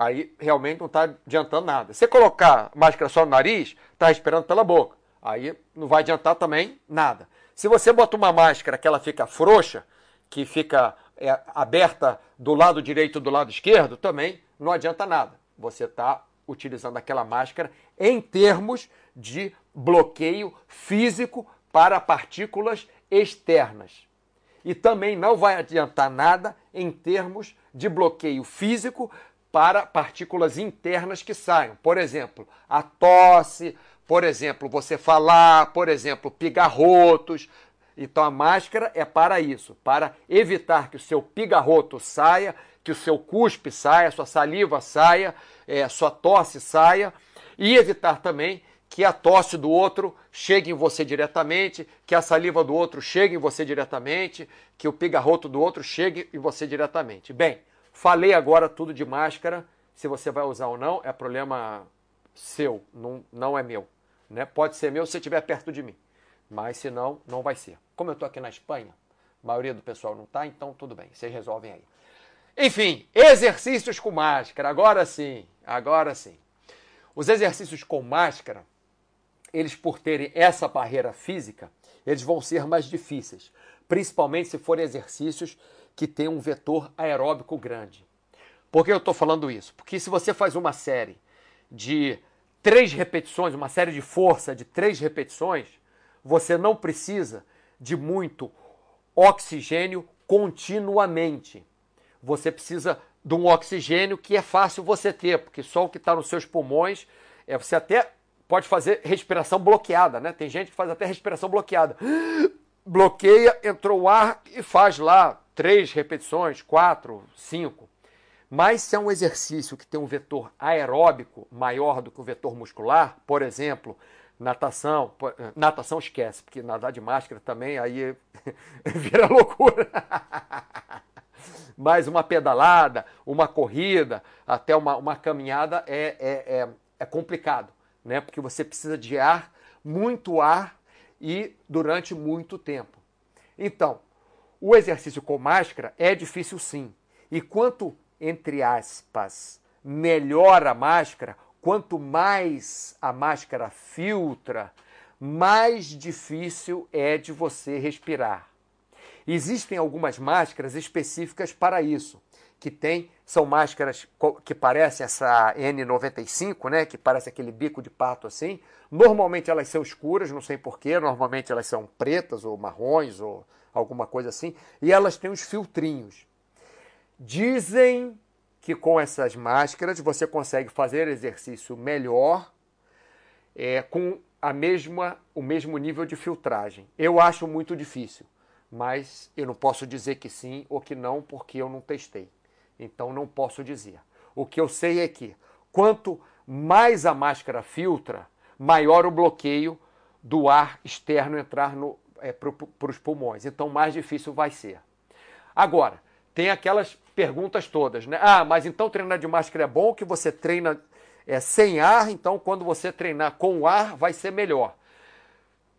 Aí realmente não está adiantando nada. Se colocar máscara só no nariz, está respirando pela boca. Aí não vai adiantar também nada. Se você bota uma máscara que ela fica frouxa, que fica é, aberta do lado direito do lado esquerdo, também não adianta nada. Você está utilizando aquela máscara em termos de bloqueio físico para partículas externas. E também não vai adiantar nada em termos de bloqueio físico para partículas internas que saiam. Por exemplo, a tosse, por exemplo, você falar, por exemplo, pigarrotos, então a máscara é para isso, para evitar que o seu pigarroto saia, que o seu cuspe saia, sua saliva saia, é, sua tosse saia, e evitar também que a tosse do outro chegue em você diretamente, que a saliva do outro chegue em você diretamente, que o pigarroto do outro chegue em você diretamente. Bem, falei agora tudo de máscara. Se você vai usar ou não, é problema seu, não, não é meu. Né? Pode ser meu se estiver perto de mim mas se não, não vai ser. Como eu estou aqui na Espanha, a maioria do pessoal não está, então tudo bem, vocês resolvem aí. Enfim, exercícios com máscara, agora sim, agora sim. Os exercícios com máscara, eles por terem essa barreira física, eles vão ser mais difíceis, principalmente se forem exercícios que têm um vetor aeróbico grande. Por que eu estou falando isso? Porque se você faz uma série de três repetições, uma série de força de três repetições, você não precisa de muito oxigênio continuamente. Você precisa de um oxigênio que é fácil você ter, porque só o que está nos seus pulmões, é, você até pode fazer respiração bloqueada, né? Tem gente que faz até respiração bloqueada. Bloqueia, entrou o ar e faz lá três repetições, quatro, cinco. Mas se é um exercício que tem um vetor aeróbico maior do que o vetor muscular, por exemplo, Natação, eh, natação esquece, porque nadar de máscara também aí vira loucura. Mas uma pedalada, uma corrida, até uma, uma caminhada é, é, é, é complicado, né? Porque você precisa de ar, muito ar e durante muito tempo. Então, o exercício com máscara é difícil sim. E quanto, entre aspas, melhor a máscara, quanto mais a máscara filtra, mais difícil é de você respirar. Existem algumas máscaras específicas para isso, que tem, são máscaras que parecem essa N95, né, que parece aquele bico de pato assim. Normalmente elas são escuras, não sei porquê, normalmente elas são pretas ou marrons ou alguma coisa assim, e elas têm os filtrinhos. Dizem que com essas máscaras você consegue fazer exercício melhor é, com a mesma, o mesmo nível de filtragem. Eu acho muito difícil, mas eu não posso dizer que sim ou que não porque eu não testei. Então não posso dizer. O que eu sei é que quanto mais a máscara filtra, maior o bloqueio do ar externo entrar é, para os pulmões. Então mais difícil vai ser. Agora, tem aquelas perguntas todas, né? Ah, mas então treinar de máscara é bom que você treina é, sem ar, então quando você treinar com ar vai ser melhor.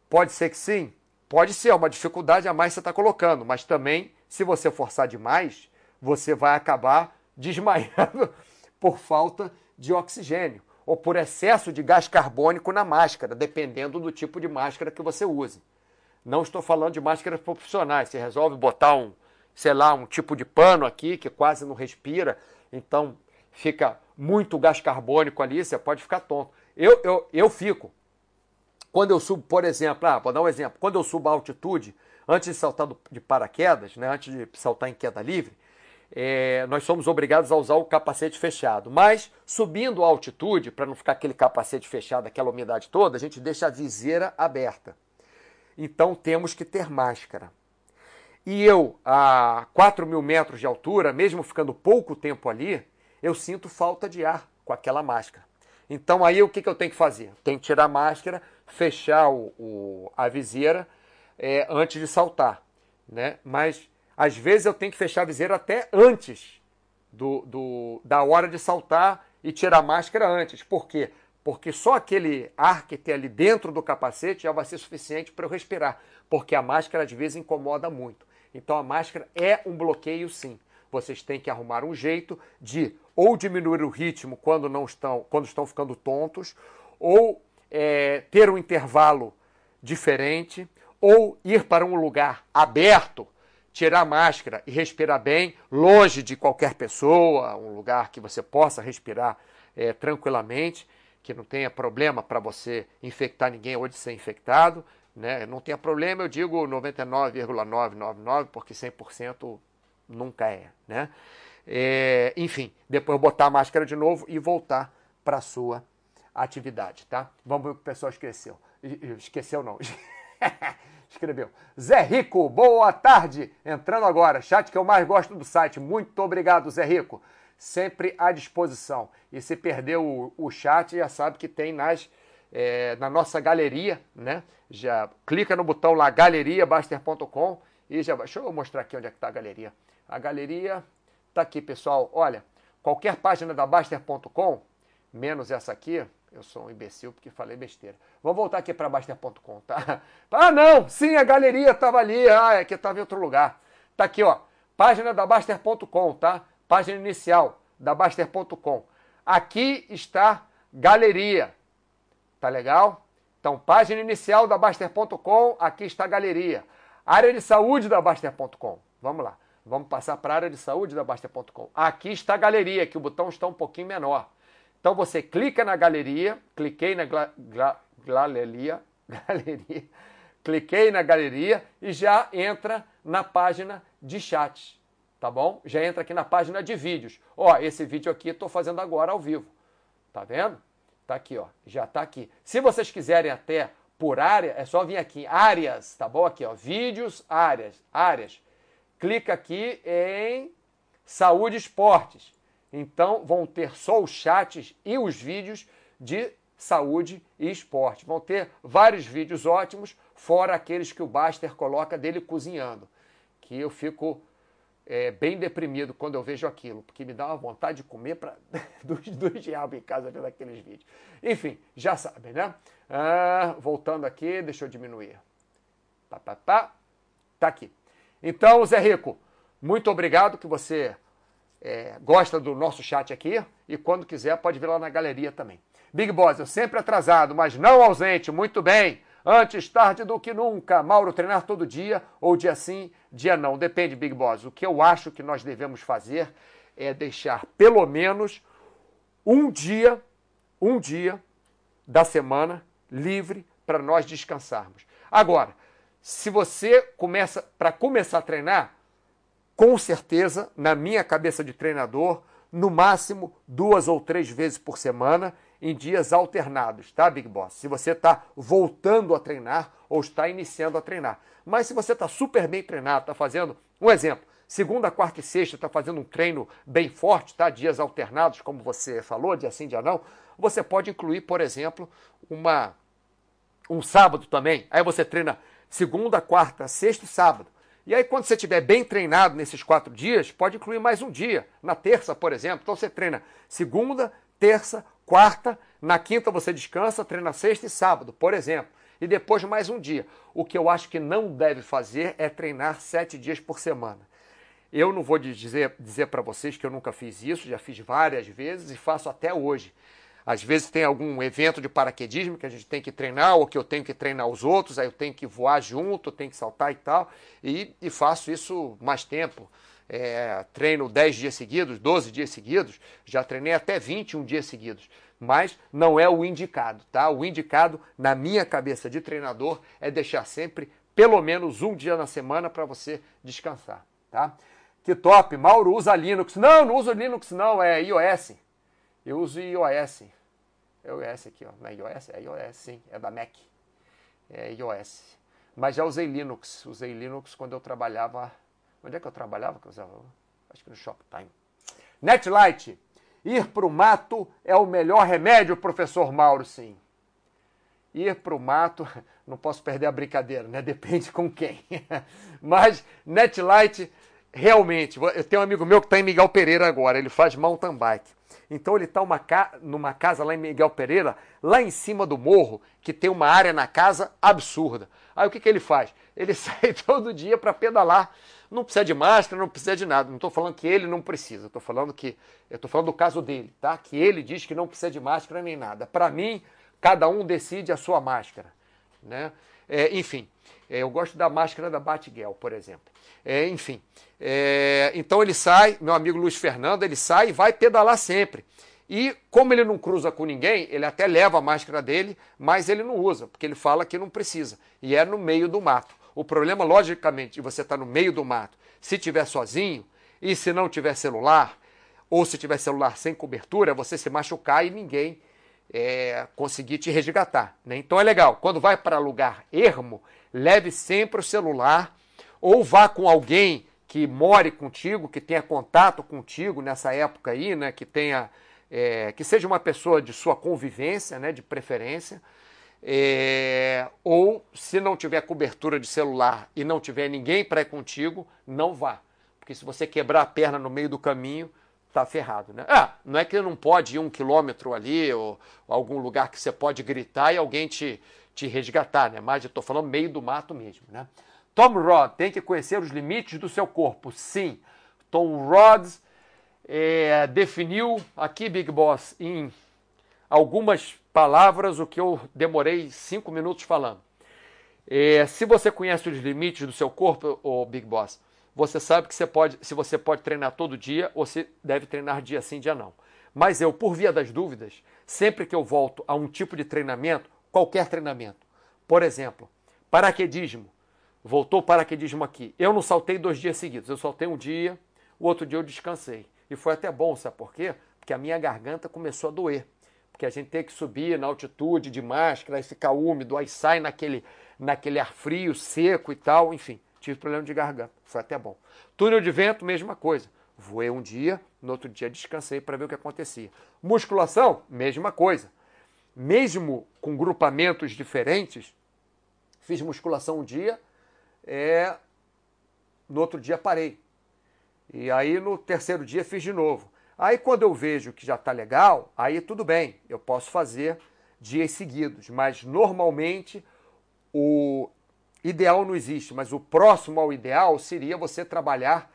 Pode ser que sim, pode ser, é uma dificuldade a mais você está colocando, mas também, se você forçar demais, você vai acabar desmaiando por falta de oxigênio ou por excesso de gás carbônico na máscara, dependendo do tipo de máscara que você use. Não estou falando de máscaras profissionais. Você resolve botar um, sei lá, um tipo de pano aqui que quase não respira, então fica muito gás carbônico ali, você pode ficar tonto. Eu, eu, eu fico. Quando eu subo, por exemplo, ah, vou dar um exemplo. Quando eu subo a altitude, antes de saltar do, de paraquedas, né, antes de saltar em queda livre, é, nós somos obrigados a usar o capacete fechado. Mas subindo a altitude, para não ficar aquele capacete fechado, aquela umidade toda, a gente deixa a viseira aberta. Então temos que ter máscara. E eu, a 4 mil metros de altura, mesmo ficando pouco tempo ali, eu sinto falta de ar com aquela máscara. Então aí o que, que eu tenho que fazer? Tenho que tirar a máscara, fechar o, o a viseira é, antes de saltar. Né? Mas às vezes eu tenho que fechar a viseira até antes do, do, da hora de saltar e tirar a máscara antes. Por quê? Porque só aquele ar que tem ali dentro do capacete já vai ser suficiente para eu respirar. Porque a máscara às vezes incomoda muito. Então a máscara é um bloqueio sim. Vocês têm que arrumar um jeito de ou diminuir o ritmo quando não estão, quando estão ficando tontos, ou é, ter um intervalo diferente, ou ir para um lugar aberto tirar a máscara e respirar bem, longe de qualquer pessoa, um lugar que você possa respirar é, tranquilamente, que não tenha problema para você infectar ninguém ou de ser infectado. Né? Não tenha problema, eu digo 99,999, porque 100% nunca é. Né? É, enfim, depois botar a máscara de novo e voltar para a sua atividade. Tá? Vamos ver o que o pessoal esqueceu. Esqueceu não. escreveu. Zé Rico, boa tarde. Entrando agora, chat que eu mais gosto do site. Muito obrigado, Zé Rico. Sempre à disposição. E se perdeu o, o chat, já sabe que tem nas, é, na nossa galeria, né? Já clica no botão lá, galeriabaster.com e já Deixa eu mostrar aqui onde é que está a galeria. A galeria está aqui, pessoal. Olha, qualquer página da Baster.com, menos essa aqui, eu sou um imbecil porque falei besteira. Vamos voltar aqui para Baster.com, tá? Ah, não! Sim, a galeria estava ali. Ah, é que estava em outro lugar. Tá aqui, ó. Página da Baster.com, tá? Página inicial da Baster.com. Aqui está galeria. Tá legal? Então, página inicial da Baster.com, aqui está galeria. Área de saúde da Baster.com. Vamos lá. Vamos passar para a área de saúde da Baster.com. Aqui está a galeria, que o botão está um pouquinho menor. Então você clica na galeria, cliquei na gla, gla, galeria, galeria, cliquei na galeria e já entra na página de chat, tá bom? Já entra aqui na página de vídeos. Ó, esse vídeo aqui estou fazendo agora ao vivo, tá vendo? Tá aqui, ó, já tá aqui. Se vocês quiserem até por área, é só vir aqui, áreas, tá bom? Aqui, ó, vídeos, áreas, áreas. Clica aqui em saúde esportes. Então vão ter só os chats e os vídeos de saúde e esporte. Vão ter vários vídeos ótimos, fora aqueles que o Baster coloca dele cozinhando, que eu fico é, bem deprimido quando eu vejo aquilo, porque me dá uma vontade de comer para dos, dos diabos em casa vendo aqueles vídeos. Enfim, já sabem, né? Ah, voltando aqui, deixa eu diminuir. Pá, pá, pá. Tá aqui. Então, Zé Rico, muito obrigado que você é, gosta do nosso chat aqui e quando quiser pode vir lá na galeria também. Big Boss, eu sempre atrasado, mas não ausente, muito bem. Antes tarde do que nunca. Mauro, treinar todo dia ou dia sim, dia não. Depende, Big Boss. O que eu acho que nós devemos fazer é deixar pelo menos um dia, um dia da semana livre para nós descansarmos. Agora, se você começa para começar a treinar, com certeza, na minha cabeça de treinador, no máximo duas ou três vezes por semana, em dias alternados, tá, Big Boss? Se você está voltando a treinar ou está iniciando a treinar. Mas se você está super bem treinado, está fazendo, um exemplo, segunda, quarta e sexta, está fazendo um treino bem forte, tá? Dias alternados, como você falou, dia sim, dia não, você pode incluir, por exemplo, uma um sábado também. Aí você treina segunda, quarta, sexta e sábado. E aí, quando você estiver bem treinado nesses quatro dias, pode incluir mais um dia, na terça, por exemplo. Então você treina segunda, terça, quarta, na quinta você descansa, treina sexta e sábado, por exemplo. E depois mais um dia. O que eu acho que não deve fazer é treinar sete dias por semana. Eu não vou dizer, dizer para vocês que eu nunca fiz isso, já fiz várias vezes e faço até hoje. Às vezes tem algum evento de paraquedismo que a gente tem que treinar, ou que eu tenho que treinar os outros, aí eu tenho que voar junto, tenho que saltar e tal, e, e faço isso mais tempo. É, treino 10 dias seguidos, 12 dias seguidos, já treinei até 21 dias seguidos. Mas não é o indicado, tá? O indicado, na minha cabeça de treinador, é deixar sempre pelo menos um dia na semana para você descansar, tá? Que top, Mauro usa Linux. Não, não uso Linux não, é iOS. Eu uso iOS. É iOS aqui, ó. Não é iOS? É iOS, sim. É da Mac. É iOS. Mas já usei Linux. Usei Linux quando eu trabalhava. Onde é que eu trabalhava? Que usava? Acho que no Shoptime. Netlight. Ir para o mato é o melhor remédio, professor Mauro, sim. Ir para o mato, não posso perder a brincadeira, né? Depende com quem. Mas Netlight, realmente, eu tenho um amigo meu que está em Miguel Pereira agora, ele faz mountain bike. Então ele está numa casa lá em Miguel Pereira, lá em cima do morro, que tem uma área na casa absurda. Aí o que, que ele faz? Ele sai todo dia para pedalar. Não precisa de máscara, não precisa de nada. Não estou falando que ele não precisa. Estou falando que eu estou falando do caso dele, tá? Que ele diz que não precisa de máscara nem nada. Para mim, cada um decide a sua máscara, né? É, enfim, eu gosto da máscara da Batgirl, por exemplo. É, enfim, é, então ele sai, meu amigo Luiz Fernando, ele sai e vai pedalar sempre. E como ele não cruza com ninguém, ele até leva a máscara dele, mas ele não usa, porque ele fala que não precisa. E é no meio do mato. O problema, logicamente, de você estar tá no meio do mato, se tiver sozinho e se não tiver celular, ou se tiver celular sem cobertura, você se machucar e ninguém é, conseguir te resgatar. Né? Então é legal, quando vai para lugar ermo, leve sempre o celular ou vá com alguém que more contigo, que tenha contato contigo nessa época aí, né, que tenha é, que seja uma pessoa de sua convivência, né, de preferência, é, ou se não tiver cobertura de celular e não tiver ninguém para ir contigo, não vá, porque se você quebrar a perna no meio do caminho, tá ferrado, né? Ah, não é que não pode ir um quilômetro ali ou, ou algum lugar que você pode gritar e alguém te, te resgatar, né? Mas eu estou falando meio do mato mesmo, né? Tom Rod tem que conhecer os limites do seu corpo. Sim, Tom Rhodes é, definiu aqui, Big Boss, em algumas palavras o que eu demorei cinco minutos falando. É, se você conhece os limites do seu corpo, o Big Boss, você sabe que você pode, se você pode treinar todo dia ou se deve treinar dia sim, dia não. Mas eu, por via das dúvidas, sempre que eu volto a um tipo de treinamento, qualquer treinamento, por exemplo, paraquedismo, voltou o paraquedismo aqui. Eu não saltei dois dias seguidos, eu saltei um dia, o outro dia eu descansei. E foi até bom, sabe por quê? Porque a minha garganta começou a doer. Porque a gente tem que subir na altitude de máscara, aí fica úmido, aí sai naquele, naquele ar frio, seco e tal, enfim. Tive problema de garganta, foi até bom. Túnel de vento, mesma coisa. Voei um dia, no outro dia descansei para ver o que acontecia. Musculação, mesma coisa. Mesmo com grupamentos diferentes, fiz musculação um dia, é, no outro dia parei. E aí no terceiro dia fiz de novo. Aí quando eu vejo que já está legal, aí tudo bem, eu posso fazer dias seguidos. Mas normalmente o ideal não existe, mas o próximo ao ideal seria você trabalhar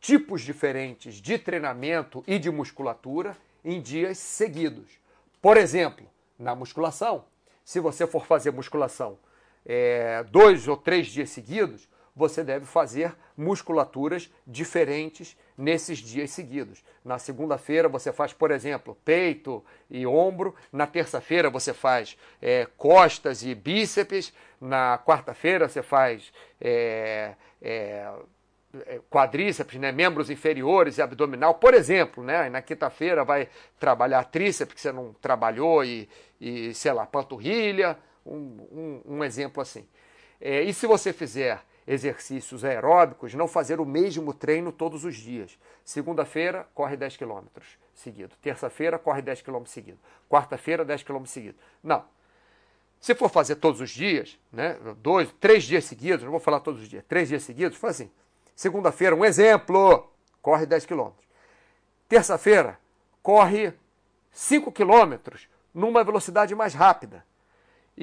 tipos diferentes de treinamento e de musculatura em dias seguidos. Por exemplo, na musculação, se você for fazer musculação é, dois ou três dias seguidos, você deve fazer musculaturas diferentes nesses dias seguidos. Na segunda-feira você faz, por exemplo, peito e ombro. Na terça-feira você faz é, costas e bíceps. Na quarta-feira você faz é, é, é quadríceps, né, membros inferiores e abdominal, por exemplo, né? Na quinta-feira vai trabalhar tríceps que você não trabalhou e, e sei lá, panturrilha um, um, um exemplo assim. É, e se você fizer exercícios aeróbicos, não fazer o mesmo treino todos os dias. Segunda-feira, corre 10 km seguido. Terça-feira, corre 10 km seguido. Quarta-feira, 10 km seguido. Não. Se for fazer todos os dias, né, dois, três dias seguidos, não vou falar todos os dias, três dias seguidos, faz assim. Segunda-feira, um exemplo, corre 10 km. Terça-feira, corre 5 km numa velocidade mais rápida.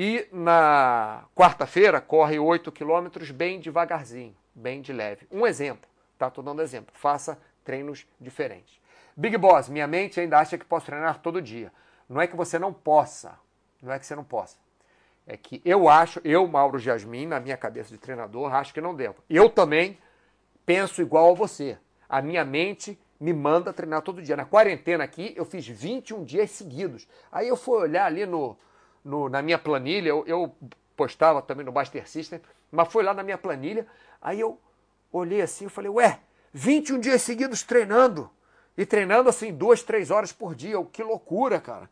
E na quarta-feira corre 8 quilômetros bem devagarzinho, bem de leve. Um exemplo, tá? Estou dando exemplo. Faça treinos diferentes. Big Boss, minha mente ainda acha que posso treinar todo dia. Não é que você não possa, não é que você não possa. É que eu acho, eu, Mauro Jasmin, na minha cabeça de treinador, acho que não devo. Eu também penso igual a você. A minha mente me manda treinar todo dia. Na quarentena aqui, eu fiz 21 dias seguidos. Aí eu fui olhar ali no, no na minha planilha, eu, eu postava também no Baster System, mas foi lá na minha planilha, aí eu olhei assim e falei, ué, 21 dias seguidos treinando. E treinando assim duas, três horas por dia. Que loucura, cara.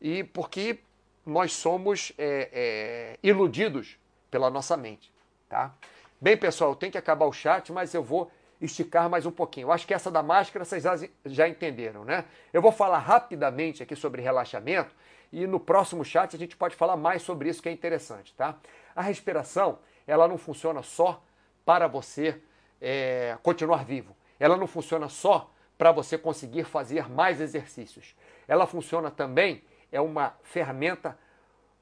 E porque nós somos é, é, iludidos pela nossa mente, tá? Bem, pessoal, tem que acabar o chat, mas eu vou esticar mais um pouquinho. Eu acho que essa da máscara vocês já entenderam, né? Eu vou falar rapidamente aqui sobre relaxamento e no próximo chat a gente pode falar mais sobre isso que é interessante, tá? A respiração, ela não funciona só para você é, continuar vivo. Ela não funciona só para você conseguir fazer mais exercícios. Ela funciona também, é uma ferramenta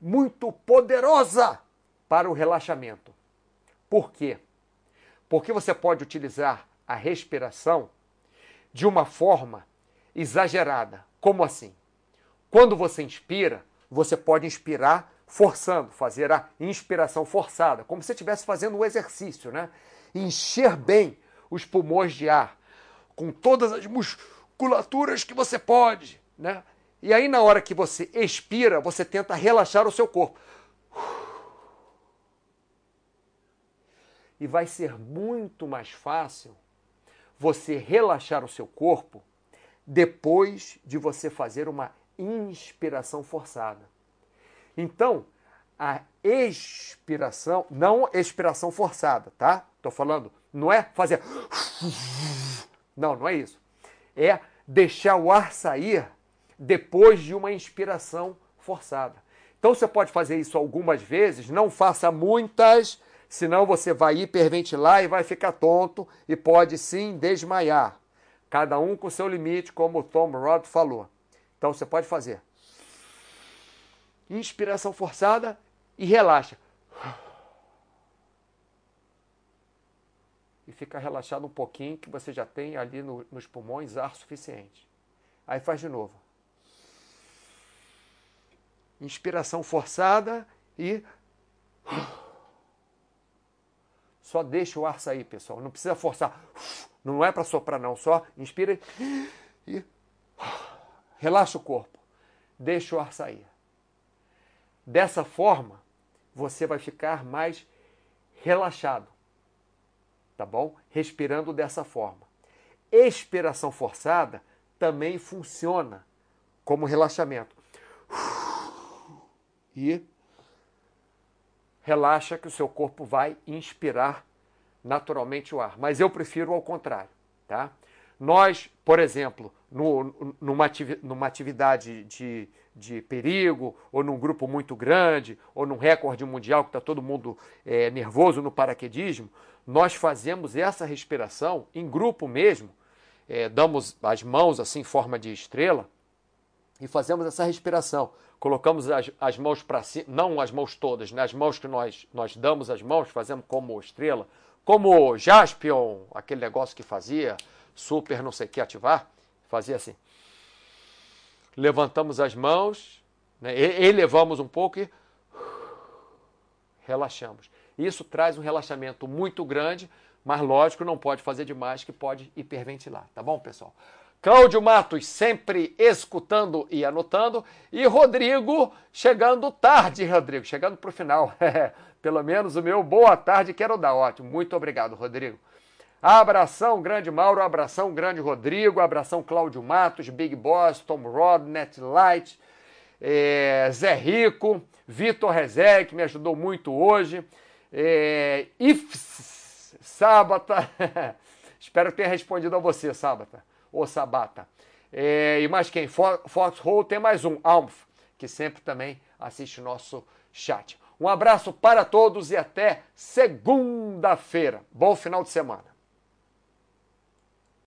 muito poderosa para o relaxamento. Por quê? Porque você pode utilizar a respiração de uma forma exagerada. Como assim? Quando você inspira, você pode inspirar forçando, fazer a inspiração forçada, como se estivesse fazendo um exercício, né? Encher bem os pulmões de ar, com todas as musculaturas que você pode, né? E aí, na hora que você expira, você tenta relaxar o seu corpo. E vai ser muito mais fácil você relaxar o seu corpo depois de você fazer uma inspiração forçada. Então, a expiração, não expiração forçada, tá? Tô falando, não é fazer. Não, não é isso. É deixar o ar sair depois de uma inspiração forçada. Então você pode fazer isso algumas vezes, não faça muitas, senão você vai hiperventilar e vai ficar tonto e pode sim desmaiar. Cada um com seu limite, como o Tom Rod falou. Então você pode fazer inspiração forçada e relaxa. E fica relaxado um pouquinho, que você já tem ali no, nos pulmões ar suficiente. Aí faz de novo. Inspiração forçada e. Só deixa o ar sair, pessoal. Não precisa forçar. Não é para soprar, não. Só inspira e Relaxa o corpo. Deixa o ar sair. Dessa forma, você vai ficar mais relaxado. Tá bom? Respirando dessa forma. Expiração forçada também funciona como relaxamento. E relaxa que o seu corpo vai inspirar naturalmente o ar. Mas eu prefiro ao contrário, tá? Nós, por exemplo, no, numa, numa atividade de, de perigo, ou num grupo muito grande, ou num recorde mundial que está todo mundo é, nervoso no paraquedismo, nós fazemos essa respiração em grupo mesmo, é, damos as mãos assim em forma de estrela e fazemos essa respiração. Colocamos as, as mãos para cima, não as mãos todas, né? as mãos que nós, nós damos as mãos, fazemos como estrela, como Jaspion, aquele negócio que fazia, super não sei o que ativar, fazia assim. Levantamos as mãos, né, elevamos um pouco e relaxamos. Isso traz um relaxamento muito grande, mas lógico, não pode fazer demais, que pode hiperventilar, tá bom, pessoal? Cláudio Matos sempre escutando e anotando. E Rodrigo chegando tarde, Rodrigo, chegando para o final. Pelo menos o meu boa tarde quero dar. Ótimo. Muito obrigado, Rodrigo. Abração, grande Mauro, abração, grande Rodrigo, abração, Cláudio Matos, Big Boss, Tom Rod, Netlight, é, Zé Rico, Vitor Rezé, que me ajudou muito hoje, é, Ifs Sábata, espero que tenha respondido a você, Sábata, ou Sabata. É, e mais quem? Foxhole tem mais um, Almf, que sempre também assiste nosso chat. Um abraço para todos e até segunda-feira. Bom final de semana.